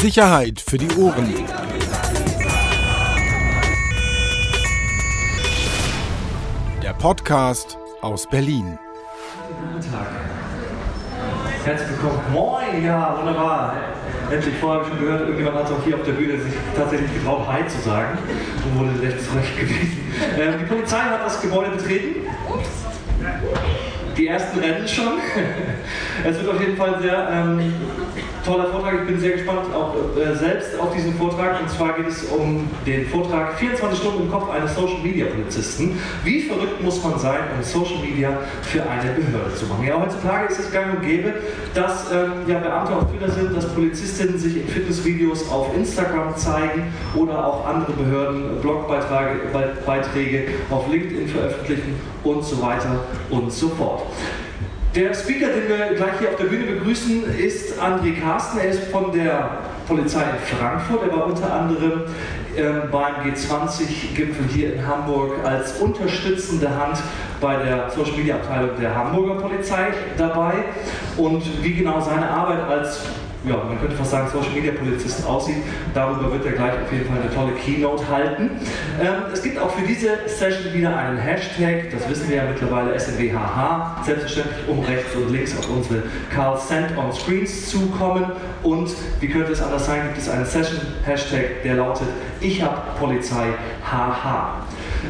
Sicherheit für die Ohren. Der Podcast aus Berlin. Guten Tag. Herzlich willkommen. Moin, ja, wunderbar. Endlich, vorher habe ich schon gehört, irgendjemand hat auch hier auf der Bühne sich tatsächlich getraut, Hi zu sagen und wurde recht zurecht gewesen. Ähm, die Polizei hat das Gebäude betreten. Die ersten rennen schon. Es wird auf jeden Fall sehr ähm, toller Vortrag. Ich bin sehr gespannt auch äh, selbst auf diesen Vortrag. Und zwar geht es um den Vortrag 24 Stunden im Kopf eines Social Media Polizisten. Wie verrückt muss man sein, um Social Media für eine Behörde zu machen? Ja, heutzutage ist es gang und gäbe, dass ähm, ja, Beamte auf Twitter sind, dass Polizistinnen sich in Fitnessvideos auf Instagram zeigen oder auch andere Behörden Blogbeiträge auf LinkedIn veröffentlichen und so weiter und so fort. Der Speaker, den wir gleich hier auf der Bühne begrüßen, ist André Carsten. Er ist von der Polizei in Frankfurt. Er war unter anderem ähm, beim G20-Gipfel hier in Hamburg als unterstützende Hand bei der Social Media Abteilung der Hamburger Polizei dabei. Und wie genau seine Arbeit als ja, man könnte fast sagen, Social Media Polizist aussieht. Darüber wird er gleich auf jeden Fall eine tolle Keynote halten. Ähm, es gibt auch für diese Session wieder einen Hashtag, das wissen wir ja mittlerweile, SNWHH, selbstverständlich um rechts und links auf unsere Carl Send on Screens zu kommen. Und wie könnte es anders sein, gibt es einen Session-Hashtag, der lautet Ich hab Polizei HH.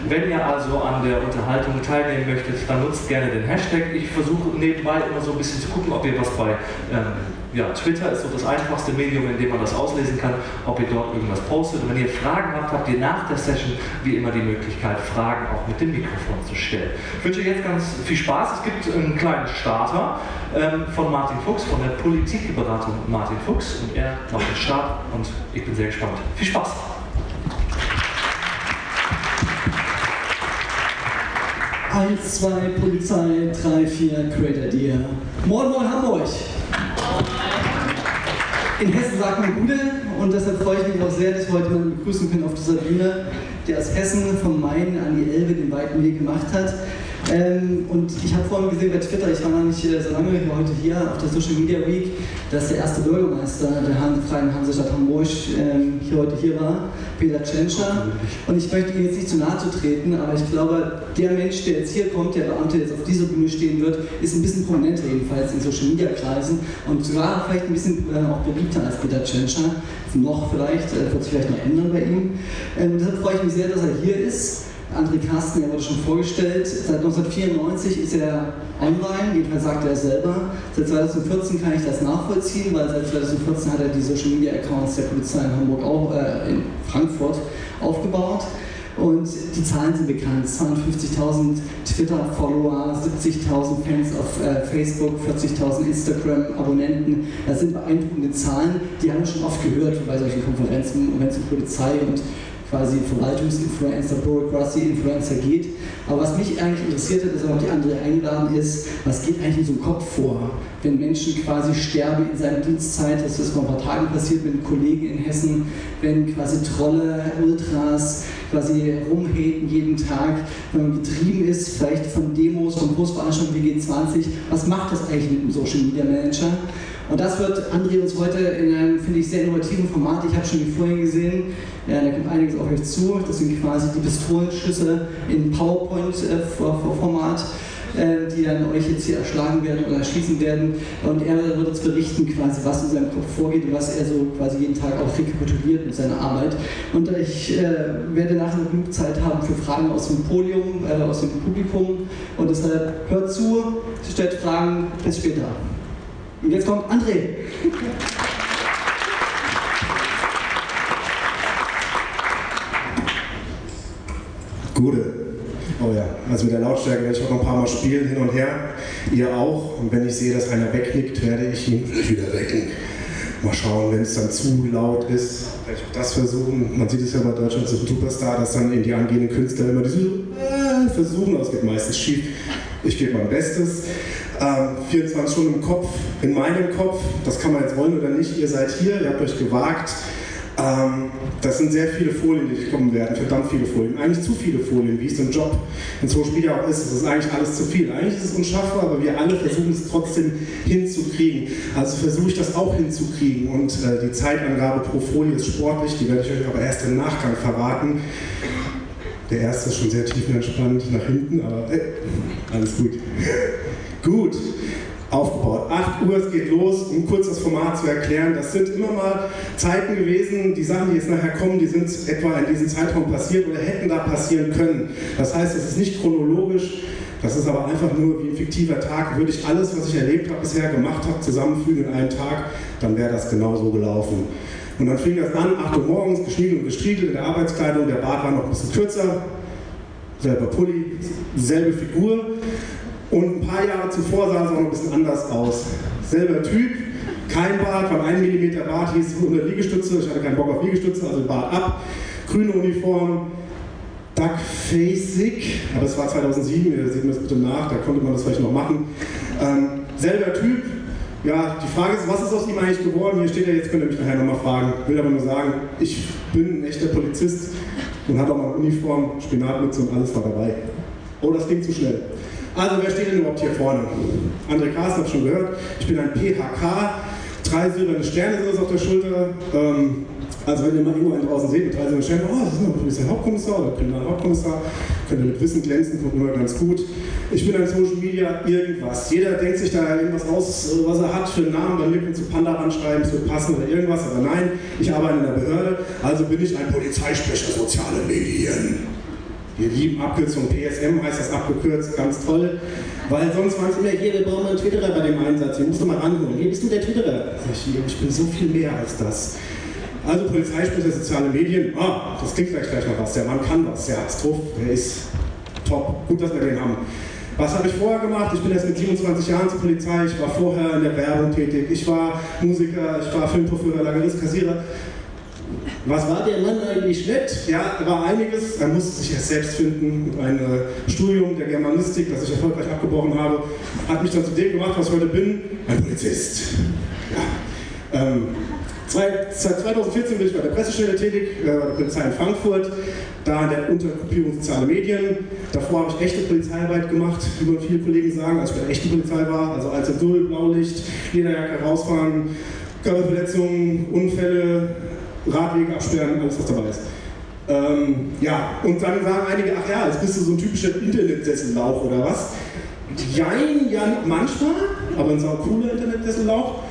Wenn ihr also an der Unterhaltung teilnehmen möchtet, dann nutzt gerne den Hashtag. Ich versuche nebenbei immer so ein bisschen zu gucken, ob ihr was bei ähm, ja, Twitter ist so das einfachste Medium, in dem man das auslesen kann, ob ihr dort irgendwas postet. Und wenn ihr Fragen habt, habt ihr nach der Session wie immer die Möglichkeit, Fragen auch mit dem Mikrofon zu stellen. Ich wünsche euch jetzt ganz viel Spaß. Es gibt einen kleinen Starter ähm, von Martin Fuchs, von der Politikberatung Martin Fuchs. Und er macht den Start und ich bin sehr gespannt. Viel Spaß! 1, 2, Polizei, 3, 4, Great Idea. Moin, moin, Hamburg! In Hessen sagt man Gude und deshalb freue ich mich auch sehr, dass wir heute jemanden begrüßen können auf dieser Bühne, der aus Hessen vom Main an die Elbe den weiten Weg gemacht hat. Ähm, und ich habe vorhin gesehen bei Twitter, ich war noch nicht äh, so lange, war heute hier auf der Social Media Week, dass der erste Bürgermeister der Freien Hansestadt Hamburg ähm, hier heute hier war, Peter Tschentscher. Und ich möchte ihm jetzt nicht zu nahe zu treten, aber ich glaube, der Mensch, der jetzt hier kommt, der Beamte jetzt auf dieser Bühne stehen wird, ist ein bisschen prominenter jedenfalls in Social Media Kreisen und sogar vielleicht ein bisschen äh, auch beliebter als Peter Tschentscher. Noch vielleicht, äh, wird sich vielleicht noch ändern bei ihm. Ähm, deshalb freue ich mich sehr, dass er hier ist. André Carsten, er wurde schon vorgestellt. Seit 1994 ist er online, jedenfalls sagt er es selber. Seit 2014 kann ich das nachvollziehen, weil seit 2014 hat er die Social Media Accounts der Polizei in Hamburg auch, äh, in Frankfurt aufgebaut. Und die Zahlen sind bekannt. 250.000 Twitter-Follower, 70.000 Fans auf äh, Facebook, 40.000 Instagram-Abonnenten. Das sind beeindruckende Zahlen. Die haben wir schon oft gehört bei solchen Konferenzen, wenn es um Polizei und quasi Verwaltungsinfluencer, Bureaucracy-Influencer geht. Aber was mich eigentlich interessiert hat, ist auch die andere eingeladen ist, was geht eigentlich in so einem Kopf vor, wenn Menschen quasi sterben in seiner Dienstzeit, das ist vor ein paar Tagen passiert mit einem Kollegen in Hessen, wenn quasi Trolle, Ultras quasi rumhaten jeden Tag, wenn man getrieben ist, vielleicht von Demos, von Großveranstaltungen wie G20, was macht das eigentlich mit einem Social Media Manager? Und das wird André uns heute in einem, finde ich, sehr innovativen Format, ich habe schon die vorhin gesehen, ja, da kommt einiges auf euch zu. Das sind quasi die Pistolenschüsse in PowerPoint-Format. Äh, die dann euch jetzt hier erschlagen werden oder erschießen werden. Und er wird uns berichten, quasi, was in seinem Kopf vorgeht und was er so quasi jeden Tag auch rekapituliert mit seiner Arbeit. Und ich äh, werde nachher noch genug Zeit haben für Fragen aus dem Podium, äh, aus dem Publikum. Und deshalb hört zu, stellt Fragen, bis später. Und jetzt kommt André. Gute. Oh ja, also mit der Lautstärke werde ich auch noch ein paar Mal spielen, hin und her. Ihr auch. Und wenn ich sehe, dass einer wegknickt, werde ich ihn wieder wecken. Mal schauen, wenn es dann zu laut ist, werde ich auch das versuchen. Man sieht es ja bei Deutschland so Superstar, dass dann in die angehenden Künstler immer diese äh, versuchen, aber es geht meistens schief. Ich gebe mein Bestes. Ähm, 24 Stunden im Kopf, in meinem Kopf, das kann man jetzt wollen oder nicht. Ihr seid hier, ihr habt euch gewagt Ähm, das sind sehr viele Folien, die kommen werden, verdammt viele Folien. Eigentlich zu viele Folien, wie es im Job in Social Media auch ist. Es ist eigentlich alles zu viel. Eigentlich ist es unschaffbar, aber wir alle versuchen es trotzdem hinzukriegen. Also versuche ich das auch hinzukriegen. Und äh, die Zeitangabe pro Folie ist sportlich, die werde ich euch aber erst im Nachgang verraten. Der erste ist schon sehr tiefenentspannt nach hinten, aber äh, alles gut. Gut aufgebaut. 8 Uhr, es geht los, um kurz das Format zu erklären. Das sind immer mal Zeiten gewesen, die Sachen, die jetzt nachher kommen, die sind etwa in diesem Zeitraum passiert oder hätten da passieren können. Das heißt, es ist nicht chronologisch, das ist aber einfach nur wie ein fiktiver Tag. Würde ich alles, was ich erlebt habe, bisher gemacht habe, zusammenfügen in einen Tag, dann wäre das genauso gelaufen. Und dann fing das an, 8 Uhr morgens, geschniegelt und gestriegelt in der Arbeitskleidung, der Bart war noch ein bisschen kürzer, selber Pulli, selbe Figur. Und ein paar Jahre zuvor sah es auch noch ein bisschen anders aus. Selber Typ, kein Bart, weil ein Millimeter Bart hieß 100 Liegestütze, ich hatte keinen Bock auf Liegestütze, also Bart ab, grüne Uniform, Duckfaceig, aber das war 2007, ihr seht mir das bitte nach, da konnte man das vielleicht noch machen. Ähm, selber Typ, ja, die Frage ist, was ist aus ihm eigentlich geworden? Hier steht er, jetzt könnt ihr mich nachher nochmal fragen. Ich will aber nur sagen, ich bin ein echter Polizist und hatte auch mal Uniform, Spinatmütze und alles war dabei. Oh, das ging zu schnell. Also wer steht denn überhaupt hier vorne? André Carsten hat schon gehört. Ich bin ein PHK. Drei silberne Sterne sind es auf der Schulter. Ähm, also wenn ihr mal irgendwo einen draußen seht mit drei silbernen Sternen, oh, das ist ein Polizeihauptkommissar oder Kriminalhauptkommissar, könnt ihr mit Wissen glänzen, kommt immer ganz gut. Ich bin ein Social Media irgendwas. Jeder denkt sich da irgendwas aus, was er hat für einen Namen. Bei mir ihr Panda anschreiben, wird passen oder irgendwas. Aber nein, ich arbeite in der Behörde, also bin ich ein Polizeisprecher soziale Medien. Wir lieben Abkürzung PSM, heißt das abgekürzt, ganz toll. Weil sonst waren es immer, hier, wir brauchen einen Twitterer bei dem Einsatz, hier musst du mal ranholen. Hier bist du der Twitterer. Ich, ich bin so viel mehr als das. Also Polizeisprecher, soziale Medien, ah, das klingt vielleicht gleich noch was. Der Mann kann was, ja, ist truff, der ist top. Gut, dass wir den haben. Was habe ich vorher gemacht? Ich bin erst mit 27 Jahren zur Polizei, ich war vorher in der Werbung tätig, ich war Musiker, ich war Filmprofessor, Lagerist, Kassierer. Was war der Mann eigentlich nett? Ja, war einiges. Er musste sich erst selbst finden. Ein äh, Studium der Germanistik, das ich erfolgreich abgebrochen habe, hat mich dann zu dem gemacht, was ich heute bin: ein Polizist. Ja. Ähm, seit 2014 bin ich bei der Pressestelle tätig, äh, der Polizei in Frankfurt, da in der Untergruppierung soziale Medien. Davor habe ich echte Polizeiarbeit gemacht, wie man viele Kollegen sagen, als ich bei der echten Polizei war, also als Adul, Blaulicht, Lederjacke rausfahren, Körperverletzungen, Unfälle, Radweg absperren, alles was dabei ist. Ähm, ja, und dann sagen einige, ach ja, jetzt bist du so ein typischer Internetsessellauch oder was? Jein, ja, manchmal, aber ein sau cooler Internetsessellauch,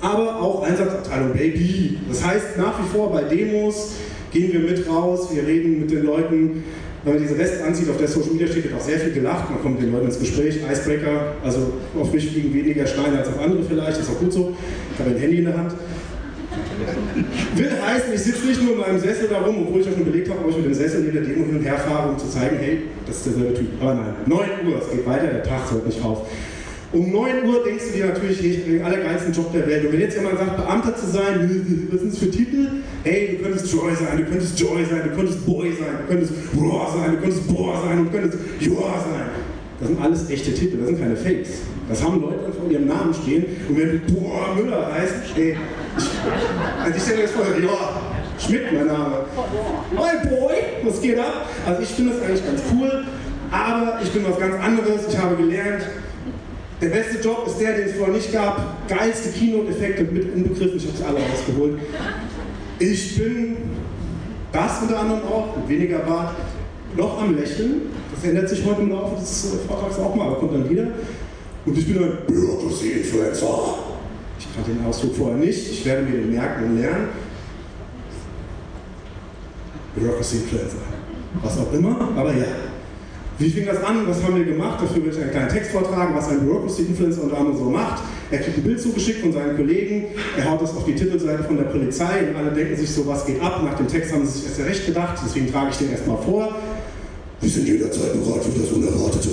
aber auch Einsatzabteilung Baby. Das heißt, nach wie vor bei Demos gehen wir mit raus, wir reden mit den Leuten. Wenn man diese Weste anzieht, auf der Social Media steht, wird auch sehr viel gelacht. Man kommt mit den Leuten ins Gespräch. Icebreaker, also auf mich fliegen weniger Steine als auf andere vielleicht, ist auch gut so. Ich habe ein Handy in der Hand. Will heißen, ich sitze nicht nur in meinem Sessel da rum, obwohl ich auch schon belegt habe, ob ich mit dem Sessel neben der Demo hin und her fahre, um zu zeigen, hey, das ist derselbe Typ. Aber nein, 9 Uhr, es geht weiter, der Tag hört nicht auf. Um 9 Uhr denkst du dir natürlich, ich bin den allergeilsten Job der Welt. Und wenn jetzt jemand sagt, Beamter zu sein, was sind das für Titel? Hey, du könntest Joy sein, du könntest Joy sein, du könntest Boy sein, du könntest Raw sein, du könntest Boah sein du könntest Joa sein. Das sind alles echte Titel, das sind keine Fakes. Das haben Leute vor ihrem Namen stehen und wenn du Boah Müller heißt, ey, also ich stelle jetzt vor, ja, Schmidt mein Name. Hi Boy, was geht ab? Also ich finde das eigentlich ganz cool, aber ich bin was ganz anderes. Ich habe gelernt, der beste Job ist der, den es vorher nicht gab. Geilste Keynote-Effekte mit inbegriffen, ich habe sie alle rausgeholt. Ich bin das unter anderem auch, weniger Bart, noch am Lächeln. Das ändert sich heute im Laufe des Vortrags auch mal, aber kommt dann wieder. Und ich bin ein Bürokratie-Influencer. Ich kannte den Ausdruck vorher nicht, ich werde mir den merken und lernen. Bureaucracy Influencer. Was auch immer, aber ja. Wie fing das an? Was haben wir gemacht? Dafür will ich einen kleinen Text vortragen, was ein Bureaucracy Influencer unter anderem so macht. Er kriegt ein Bild zugeschickt von seinen Kollegen, er haut das auf die Titelseite von der Polizei und alle denken sich so, was geht ab? Nach dem Text haben sie sich erst recht gedacht, deswegen trage ich den erstmal vor. Wir sind jederzeit bereit für das Unerwartete.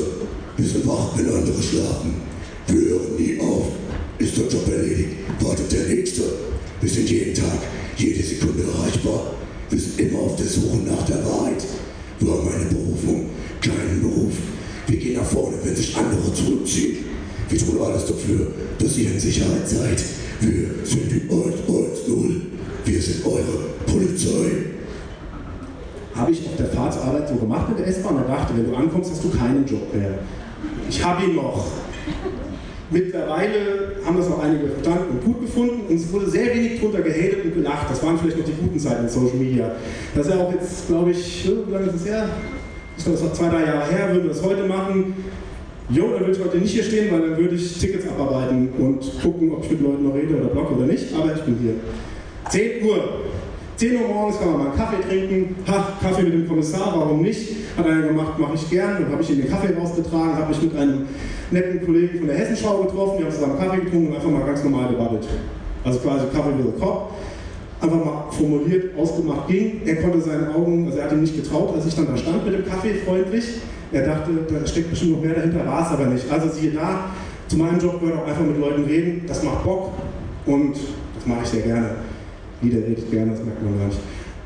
Wir sind wach, wenn andere schlafen. Wir hören nie auf. Ist der Job erledigt, wartet der Nächste. Wir sind jeden Tag, jede Sekunde erreichbar. Wir sind immer auf der Suche nach der Wahrheit. Wir haben eine Berufung, keinen Beruf. Wir gehen nach vorne, wenn sich andere zurückziehen. Wir tun alles dafür, dass ihr in Sicherheit seid. Wir sind die 110. Wir sind eure Polizei? Habe ich auf der Fahrt zur Arbeit so gemacht mit der S-Bahn und dachte, wenn du ankommst, hast du keinen Job mehr. Ich habe ihn noch. Mittlerweile haben das auch einige verstanden und gut gefunden und es wurde sehr wenig drunter gehatet und gelacht. Das waren vielleicht noch die guten Zeiten in Social Media. Das ist ja auch jetzt, glaube ich, wie lange ist es her? Ich glaube, das war zwei, drei Jahre her, würden wir das heute machen. Jo, dann würde ich heute nicht hier stehen, weil dann würde ich Tickets abarbeiten und gucken, ob ich mit Leuten noch rede oder blocke oder nicht. Aber ich bin hier. 10 Uhr. 10 Uhr morgens kann man mal einen Kaffee trinken. Ha, Kaffee mit dem Kommissar, warum nicht? Hat einer gemacht, mache ich gern. Dann habe ich ihm den Kaffee rausgetragen, habe mich mit einem netten Kollegen von der Hessenschau getroffen. Wir haben zusammen Kaffee getrunken und einfach mal ganz normal gebabbelt. Also quasi Kaffee with a Cop. Einfach mal formuliert, ausgemacht ging. Er konnte seinen Augen, also er hat ihm nicht getraut, als ich dann da stand mit dem Kaffee freundlich. Er dachte, da steckt bestimmt noch mehr dahinter, war es aber nicht. Also siehe da, zu meinem Job gehört auch einfach mit Leuten reden. Das macht Bock und das mache ich sehr gerne. Jeder redet gerne, das merkt man gar nicht.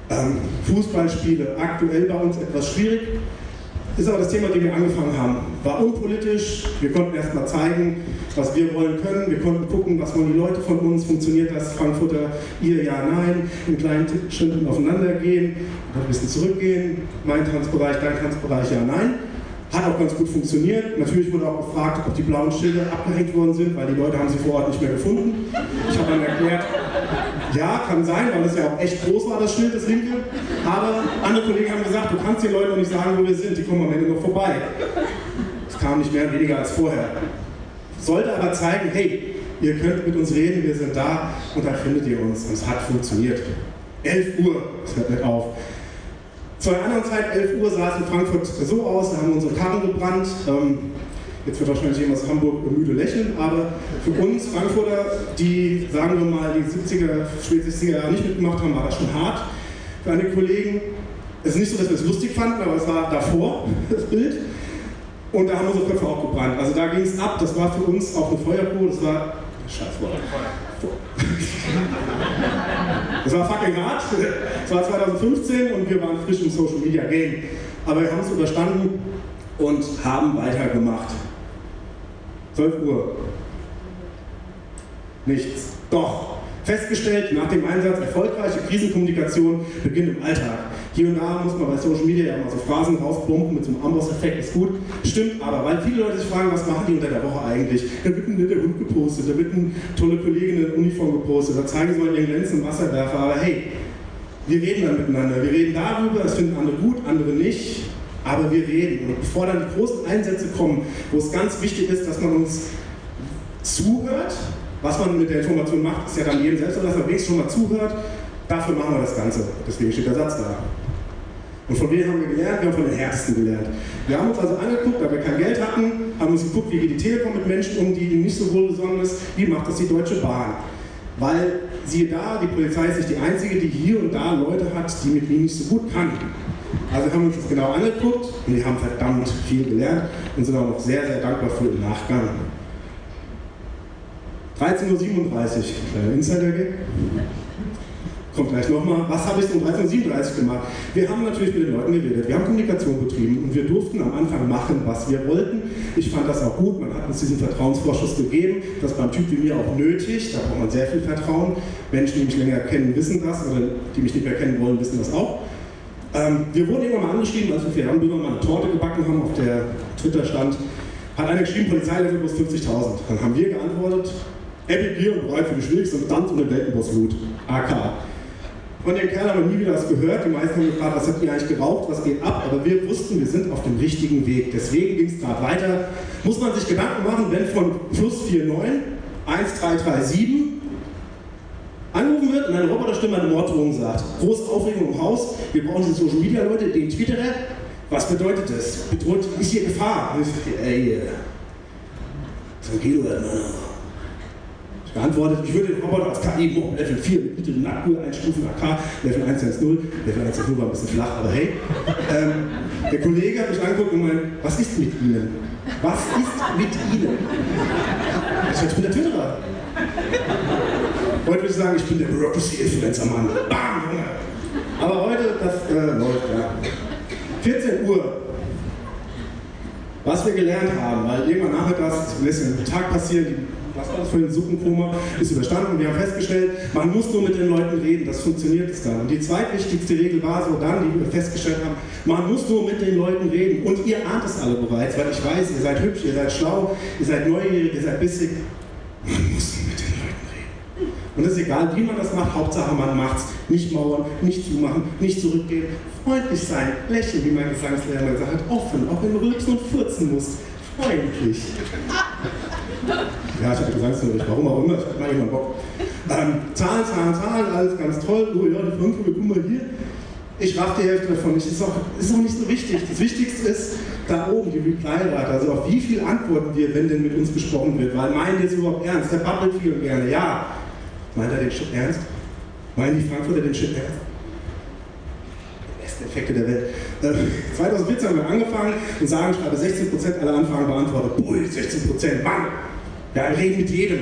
Ähm, Fußballspiele, aktuell bei uns etwas schwierig. Ist aber das Thema, dem wir angefangen haben. War unpolitisch, wir konnten erst mal zeigen, was wir wollen können. Wir konnten gucken, was wollen die Leute von uns, funktioniert das, Frankfurter, ihr, ja, nein, in kleinen Schritten aufeinander gehen, ein bisschen zurückgehen, mein Tanzbereich, dein Tanzbereich, ja, nein. Hat auch ganz gut funktioniert. Natürlich wurde auch gefragt, ob die blauen Schilder abgehängt worden sind, weil die Leute haben sie vor Ort nicht mehr gefunden. Ich habe dann erklärt, ja, kann sein, weil das ja auch echt groß war, das Schild, das linke. Aber andere Kollegen haben gesagt, du kannst den Leuten noch nicht sagen, wo wir sind, die kommen am Ende noch vorbei. Es kam nicht mehr weniger als vorher. Sollte aber zeigen, hey, ihr könnt mit uns reden, wir sind da und da findet ihr uns. Und es hat funktioniert. 11 Uhr, es hört nicht auf. Zu einer anderen Zeit, 11 Uhr, sah es in Frankfurt so aus, da haben wir unsere Karren gebrannt. Ähm, jetzt wird wahrscheinlich jemand aus Hamburg müde lächeln, aber für uns Frankfurter, die, sagen wir mal, die 70er, spät 60er Jahre nicht mitgemacht haben, war das schon hart. Für einige Kollegen, es ist nicht so, dass wir es lustig fanden, aber es war davor, das Bild. Und da haben unsere Köpfe auch gebrannt. Also da ging es ab, das war für uns auch eine Feuerprobe, das war, Scheißwort. Das war fucking hart. Es war 2015 und wir waren frisch im Social Media Game. Aber wir haben es überstanden und haben weitergemacht. 12 Uhr. Nichts. Doch. Festgestellt, nach dem Einsatz erfolgreiche Krisenkommunikation beginnt im Alltag. Hier und da muss man bei Social Media ja mal so Phrasen rausbomben mit so einem Amboss-Effekt, ist gut. Stimmt aber, weil viele Leute sich fragen, was machen die unter der Woche eigentlich? Da wird ein netter Hund gepostet, da wird eine tolle Kollegin in Uniform gepostet, da zeigen sie mal ihren glänzenden Wasserwerfer. Aber hey, wir reden dann miteinander. Wir reden darüber, das finden andere gut, andere nicht. Aber wir reden. Und bevor dann die großen Einsätze kommen, wo es ganz wichtig ist, dass man uns zuhört, was man mit der Information macht, ist ja dann jedem selbst, dass man wenigstens schon mal zuhört. Dafür machen wir das Ganze. Deswegen steht der Satz da. Und von wem haben wir gelernt? Wir haben von den Härtesten gelernt. Wir haben uns also angeguckt, da wir kein Geld hatten, haben uns geguckt, wie geht die Telekom mit Menschen um, die nicht so wohl besonders, wie macht das die Deutsche Bahn. Weil, siehe da, die Polizei ist nicht die einzige, die hier und da Leute hat, die mit mir nicht so gut kann. Also haben wir uns das genau angeguckt und wir haben verdammt viel gelernt und sind auch noch sehr, sehr dankbar für den Nachgang. 13.37 Uhr, kleiner Insider-Gag. Kommt gleich nochmal. Was habe ich um 13.37 Uhr gemacht? Wir haben natürlich mit den Leuten geredet. Wir haben Kommunikation betrieben und wir durften am Anfang machen, was wir wollten. Ich fand das auch gut. Man hat uns diesen Vertrauensvorschuss gegeben. Das ist beim Typ wie mir auch nötig. Da braucht man sehr viel Vertrauen. Menschen, die mich länger kennen, wissen das oder die mich nicht mehr kennen wollen, wissen das auch. Ähm, wir wurden irgendwann mal angeschrieben, als wir für Hamburger mal eine Torte gebacken haben, auf der Twitter stand, hat einer geschrieben, Polizeilevel plus 50.000. Dann haben wir geantwortet, Epic Bier und bereit für die schwierigste Tanz und den Weltenboss-Loot. AK. Von dem Kerl haben wir nie wieder was gehört. Die meisten haben gefragt, was habt ihr eigentlich geraucht, was geht ab? Aber wir wussten, wir sind auf dem richtigen Weg. Deswegen ging es gerade weiter. Muss man sich Gedanken machen, wenn von plus 49 1337 angerufen wird und eine Roboterstimme eine Morddrohung sagt. Große Aufregung im Haus, wir brauchen diese Social Media Leute, den Twitterer. Was bedeutet das? Bedroht, ist hier Gefahr? Ey, tranquilo, hermano. Ich geantwortet, ich würde den Roboter als KI Mob Level 4 mit mittleren Nacktruhe einstufen, AK, Level 110, Level 110 war ein bisschen flach, aber hey. Ähm, der Kollege hat mich angeguckt und meint, was ist mit Ihnen? Was ist mit Ihnen? Ich bin der Twitterer. Heute würde ich sagen, ich bin der Bureaucracy-Influencer, Mann. Bam. Aber heute, das äh, läuft, ja. 14 Uhr. Was wir gelernt haben, weil irgendwann das lässt ja am Tag passieren, was war das für ein Suppenkoma, ist überstanden und wir haben festgestellt, man muss nur mit den Leuten reden, das funktioniert es dann. Und die zweitwichtigste Regel war so dann, die wir festgestellt haben, man muss nur mit den Leuten reden. Und ihr ahnt es alle bereits, weil ich weiß, ihr seid hübsch, ihr seid schlau, ihr seid neugierig, ihr seid bissig. Man muss mit den Leuten reden. Und es ist egal, wie man das macht, Hauptsache man macht es. Nicht mauern, nicht zumachen, nicht zurückgehen, freundlich sein, lächeln, wie mein Gesangslehrer gesagt hat, offen, auch wenn du rülpsen und furzen musst, freundlich. Ja, ich hatte Gesangsunterricht, warum auch immer, ich hatte mal jemand Bock. Ähm, Zahlen, Zahlen, Zahlen, alles ganz toll. Oh ja, die Frankfurter, guck mal hier. Ich raff die Hälfte davon nicht. Ist auch, ist auch nicht so wichtig. Das Wichtigste ist da oben, die Reply-Rate. Also auf wie viel antworten wir, wenn denn mit uns gesprochen wird. Weil meinen die es überhaupt ernst? Der babbelt viel gerne. Ja. Meint er den Shit ernst? Meinen die Frankfurter den Shit ernst? Die besten Effekte der Welt. Äh, 2014 haben wir angefangen und sagen, ich habe 16% aller Anfragen beantwortet. Ui, 16%, Mann! Ja, reden mit jedem.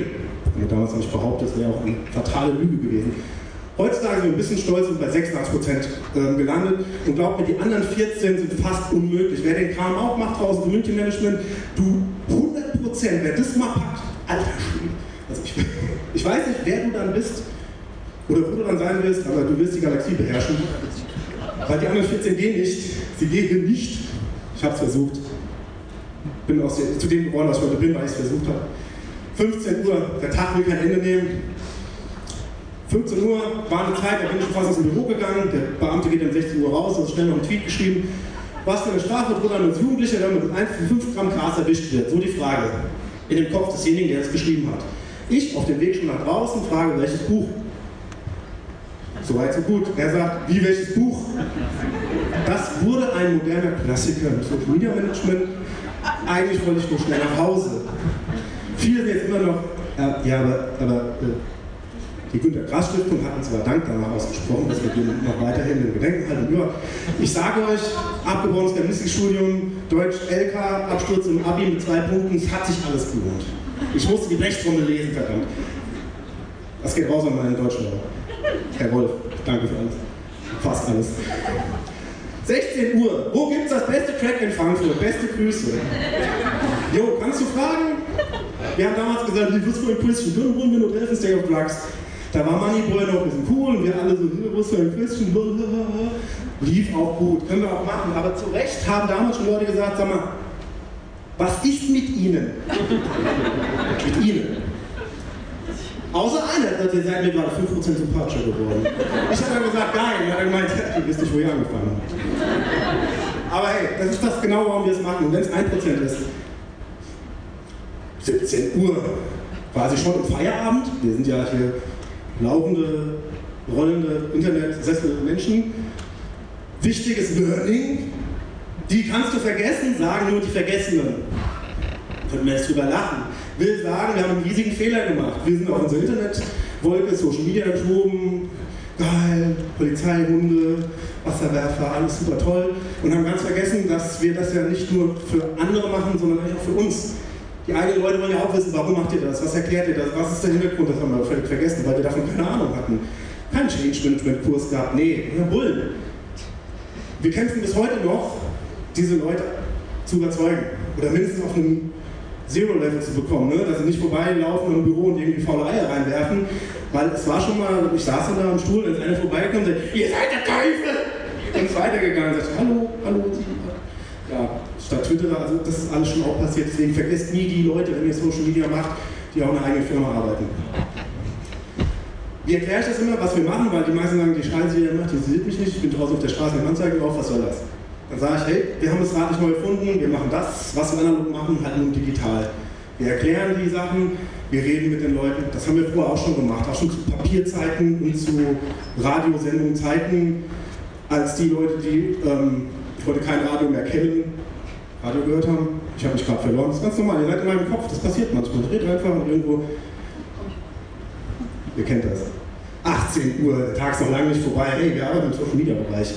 Wir damals noch nicht behauptet, das wäre auch eine fatale Lüge gewesen. Heutzutage sind wir ein bisschen stolz und bei 86% ähm, gelandet. Und glaubt mir, die anderen 14 sind fast unmöglich. Wer den Kram auch macht draußen, Community Management, du 100%, wer das mal packt, alter Schwede. Ich, weiß nicht, wer du dann bist oder wo du dann sein wirst, aber du wirst die Galaxie beherrschen. Weil die anderen 14 gehen nicht. Sie gehen nicht. Ich habe es versucht. Bin aus der, zu dem geworden, was ich heute bin, weil ich es versucht habe. 15 Uhr, der Tag will kein Ende nehmen. 15 Uhr war eine Zeit, da bin ich fast aus dem Büro gegangen. Der Beamte geht dann 16 Uhr raus, also schnell noch einen Tweet geschrieben. Was für eine Strafe droht einem als Jugendlicher, wenn man mit 1,5 Gramm Gras erwischt wird? So die Frage. In dem Kopf desjenigen, der es geschrieben hat. Ich auf dem Weg schon nach draußen frage, welches Buch? Soweit so gut. Er sagt, wie welches Buch? Das wurde ein moderner Klassiker im Social Media Management. Eigentlich wollte ich nur schnell nach Hause. Viele sind jetzt immer noch, äh, ja, aber, aber äh, die Günter Grass Stiftung hat uns aber Dank danach ausgesprochen, dass wir noch weiterhin in Gedenken halten. Ja, ich sage euch, abgebrochenes Germanistikstudium, Deutsch LK, Absturz im Abi mit zwei Punkten, es hat sich alles gelohnt. Ich musste die Blechtrommel lesen, verdammt. Das geht raus an meinen Deutschlehrer. Herr Wolf, danke für alles. Fast alles. 16 Uhr. Wo gibt's das beste Track in Frankfurt? Beste Grüße. Jo, kannst du fragen? Wir haben damals gesagt, wie wirst du ein Quizchen? Dann wollen wir nur helfen, Stay of Drugs. Da war Moneyboy noch ein bisschen cool und wir alle so, wo ist ein Quizchen? Lief auch gut, können wir auch machen. Aber zu Recht haben damals schon Leute gesagt, sag mal, was ist mit Ihnen? mit Ihnen. Außer einer, der seid mir gerade 5% sympathischer geworden. Ich habe dann gesagt. Und er hat gemeint, ihr wisst nicht, wo ihr angefangen. Aber hey, das ist das genau, warum wir es machen. Wenn es 1% ist, 17 Uhr, quasi schon im Feierabend. Wir sind ja hier laufende, rollende, internetsessel Menschen. Wichtiges Learning, die kannst du vergessen, sagen nur die Vergessenen. Können wir jetzt drüber lachen. Will sagen, wir haben einen riesigen Fehler gemacht. Wir sind auf unserer Internetwolke, Social Media geschoben, geil, Polizeihunde, Wasserwerfer, alles super toll. Und haben ganz vergessen, dass wir das ja nicht nur für andere machen, sondern auch für uns. Die eigenen Leute wollen ja auch wissen, warum macht ihr das, was erklärt ihr das, was ist der Hintergrund, das haben wir völlig vergessen, weil wir davon keine Ahnung hatten. Keinen Change Management Kurs gehabt, nee, ja Bullen. Wir kämpfen bis heute noch, diese Leute zu überzeugen oder mindestens auf einem Zero-Level zu bekommen, ne? dass sie nicht vorbeilaufen im Büro und irgendwie faule Eier reinwerfen, weil es war schon mal, ich saß da am Stuhl, als einer vorbeikommt und sagt, ihr seid der Teufel! Und ist weitergegangen und sagt, hallo, hallo, ja, statt Twitter, also das ist alles schon auch passiert, deswegen vergesst nie die Leute, wenn ihr Social Media macht, die auch in einer eigenen Firma arbeiten. Wie erkläre ich das immer, was wir machen, weil die meisten sagen, die Scheiße, die ihr macht, die sieht mich nicht, ich bin draußen auf der Straße in Anzeige drauf, was soll das? Dann sage ich, hey, wir haben das Rad nicht neu erfunden, wir machen das, was wir analog machen, halt nur digital. Wir erklären die Sachen, wir reden mit den Leuten. Das haben wir vorher auch schon gemacht, auch schon zu Papierzeiten und zu Radiosendungen Zeiten, als die Leute, die ähm, heute kein Radio mehr kennen, Radio gehört haben. Ich habe mich gerade verloren. Das ist ganz normal, ihr seid in meinem Kopf, das passiert manchmal. Dreht einfach und irgendwo. Ihr kennt das. 18 Uhr, der Tag ist noch lange nicht vorbei. Hey, wir arbeiten im Social Media Bereich.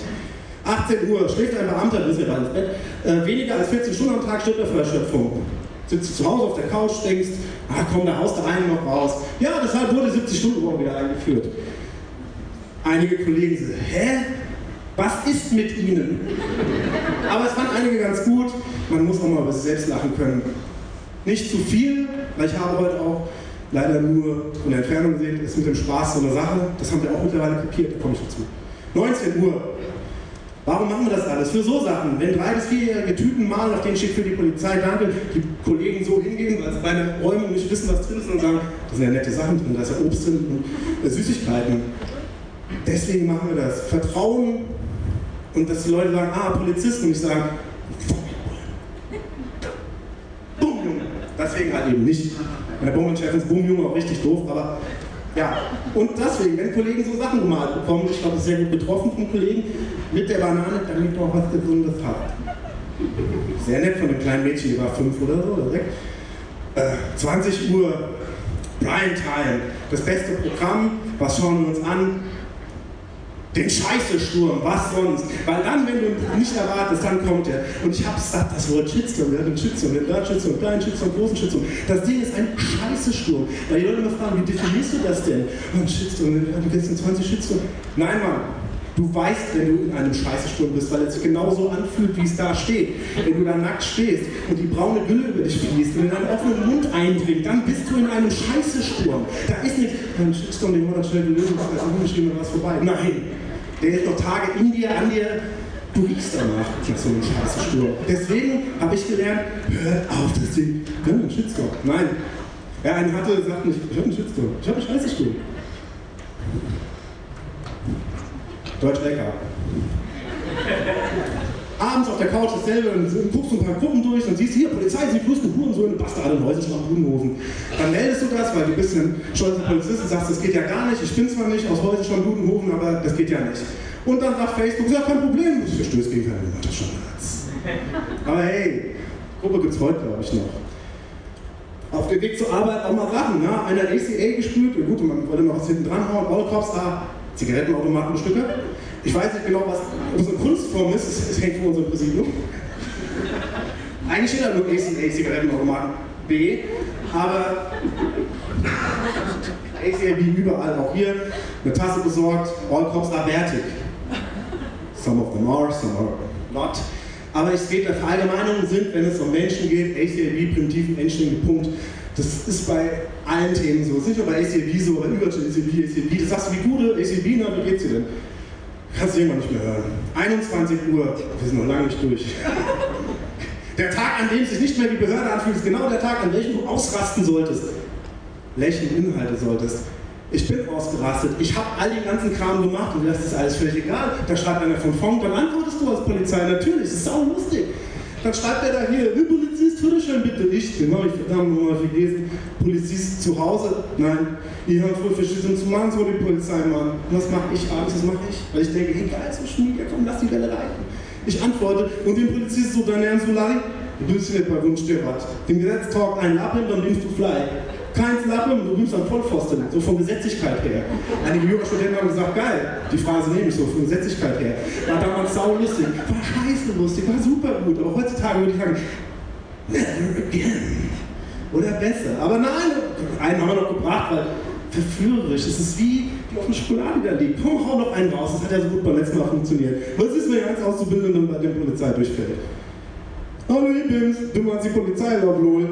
18 Uhr, schläft ein Beamter, du bist ja ins Bett. Äh, weniger als 14 Stunden am Tag stirbt er vor Erschöpfung. Sitzt du zu Hause auf der Couch, denkst, ah komm, da haust du einen noch raus. Ja, deshalb wurde 70-Stunden-Woche wieder eingeführt. Einige Kollegen sagen, hä? Was ist mit Ihnen? Aber es fanden einige ganz gut. Man muss auch mal über sich selbst lachen können. Nicht zu viel, weil ich habe heute auch leider nur von der Entfernung gesehen, ist mit dem Spaß so eine Sache. Das haben wir auch mittlerweile kapiert, da komme ich dazu. 19 Uhr. Warum machen wir das alles? Für so Sachen. Wenn drei bis vierjährige Tüten malen, auf denen steht für die Polizei, danke, die Kollegen so hingehen, weil sie bei einer Räumung nicht wissen, was drin ist und sagen, da sind ja nette Sachen drin, da ist ja Obst drin und Süßigkeiten. Deswegen machen wir das. Vertrauen und dass die Leute sagen, ah, Polizisten, und ich sage, Bumm, Junge. Deswegen halt eben nicht. Bei der Bombenchef ist Bumm, Junge auch richtig doof, aber ja. Und deswegen, wenn Kollegen so Sachen gemalt bekommen, ich glaube, das ist sehr gut betroffen von Kollegen, mit der Banane, dann liegt auch was Gesundes hat. Sehr nett von dem kleinen Mädchen, die war fünf oder so, oder sechs. Äh, 20 Uhr, Prime Time, das beste Programm, was schauen wir uns an? Den Scheiße-Sturm, was sonst? Weil dann, wenn du nicht erwartest, dann kommt er. Und ich habe gesagt, das Wort Shitstorm, wir hatten einen Shitstorm, wir hatten einen Shitstorm, kleinen Shitstorm, großen Shitstorm. Das Ding ist ein Scheiße-Sturm. Weil die Leute immer fragen, wie definierst du das denn? Oh, ein Shitstorm, du kennst den 20 Shitstorm. Nein, Mann, Du weißt, wenn du in einem Scheißesturm bist, weil es sich genauso anfühlt, wie es da steht. Wenn du da nackt stehst und die braune Gülle über dich fließt und in deinen offenen Mund eindringt, dann bist du in einem Scheißesturm. Da ist nicht, ein Shitstorm, den wollen wir schnell lösen, das ist ungeschrieben, was vorbei. Nein, der ist noch Tage in dir, an dir. Du riechst danach nach so einem Scheißesturm. Deswegen habe ich gelernt, hört auf, das Ding, hör einen Shitstorm. Nein. Wer einen hatte, sagt nicht, ich habe einen Shitstorm, ich habe einen Scheißesturm. Deutsch lecker. Abends auf der Couch dasselbe, dann guckst ein paar Gruppen durch, dann siehst hier, Polizei, sie flusten Hurensohn, Bastarde, Neusenschlag, Budenhofen. Dann meldest du das, weil du bist ein stolzer Polizist und sagst, das geht ja gar nicht, ich bin zwar nicht aus Häusenschlag, Budenhofen, aber das geht ja nicht. Und dann sagt Facebook, ja, kein Problem, ich verstößt gegen keine Mutterschutz. Aber hey, Gruppe gibt es heute, glaube ich, noch. Auf dem Weg zur Arbeit auch mal Sachen, ne? Einer hat ACA gespült, gut, man wollte noch was hinten dran hauen, Autocops, ah, Zigarettenautomatenstücke. Ich weiß nicht genau, was unsere Kunstform ist, es, es hängt von unserem Präsidium. Eigentlich steht da nur ACA Zigarettenautomaten B, aber ACAB überall, auch hier, eine Tasse besorgt, All Cops are wertig. Some of them are, some are not. Aber es geht, Verallgemeinungen sind, wenn es um Menschen geht, ACAB, primitiven Menschen, Punkt. Das ist bei allen Themen so. Das ist nicht nur bei ACAB so, aber überall ACAB, ACAB. Das sagst du wie gute ACAB, na, wie geht's dir denn? Kannst du irgendwann nicht mehr hören. 21 Uhr, wir sind noch lange nicht durch. Der Tag, an dem sich nicht mehr wie Behörde anfühlt, ist genau der Tag, an welchem du ausrasten solltest. Lächeln, Inhalte solltest. Ich bin ausgerastet. Ich habe all den ganzen Kram gemacht und das ist alles völlig egal. Da schreibt einer von Funk, dann antwortest du als Polizei. Natürlich, das ist auch lustig. Dann schreibt er da hier, Polizist, Führerschein bitte. Ich, den habe ich verdammt nochmal vergessen. Polizist zu Hause? Nein. Ihr habt wohl Verschlüsselung zu machen, so die Polizei, Mann. Was mache ich abends, was mache ich? Weil ich denke, hey geil, Social Media, komm, lass die Welle reiten. Ich antworte und dem Polizist so, dein Ernst, Larry? Du bist nicht bei Wunsch der Rat. Dem Gesetz taugt ein Lappen, dann nimmst du Fly. Keins Lappen, du nimmst dann Vollpfosten, so von Gesetzlichkeit her. Einige Jurastudenten haben gesagt, geil, die Phrase nehme ich so, von Gesetzlichkeit her. War damals sau lustig, war scheiße lustig, war super gut, aber heutzutage würde ich sagen, never again. Oder besser. Aber nein, einen haben wir noch gebracht, weil verführerisch. Es ist wie die offene Schokolade, da liegt. Komm, hau noch einen raus. Das hat ja so gut beim letzten Mal funktioniert. Was ist, wenn ganz Auszubildenden bei der Polizei durchfällt? Hallo, ihr Bims, du meinst die Polizei, Loblol.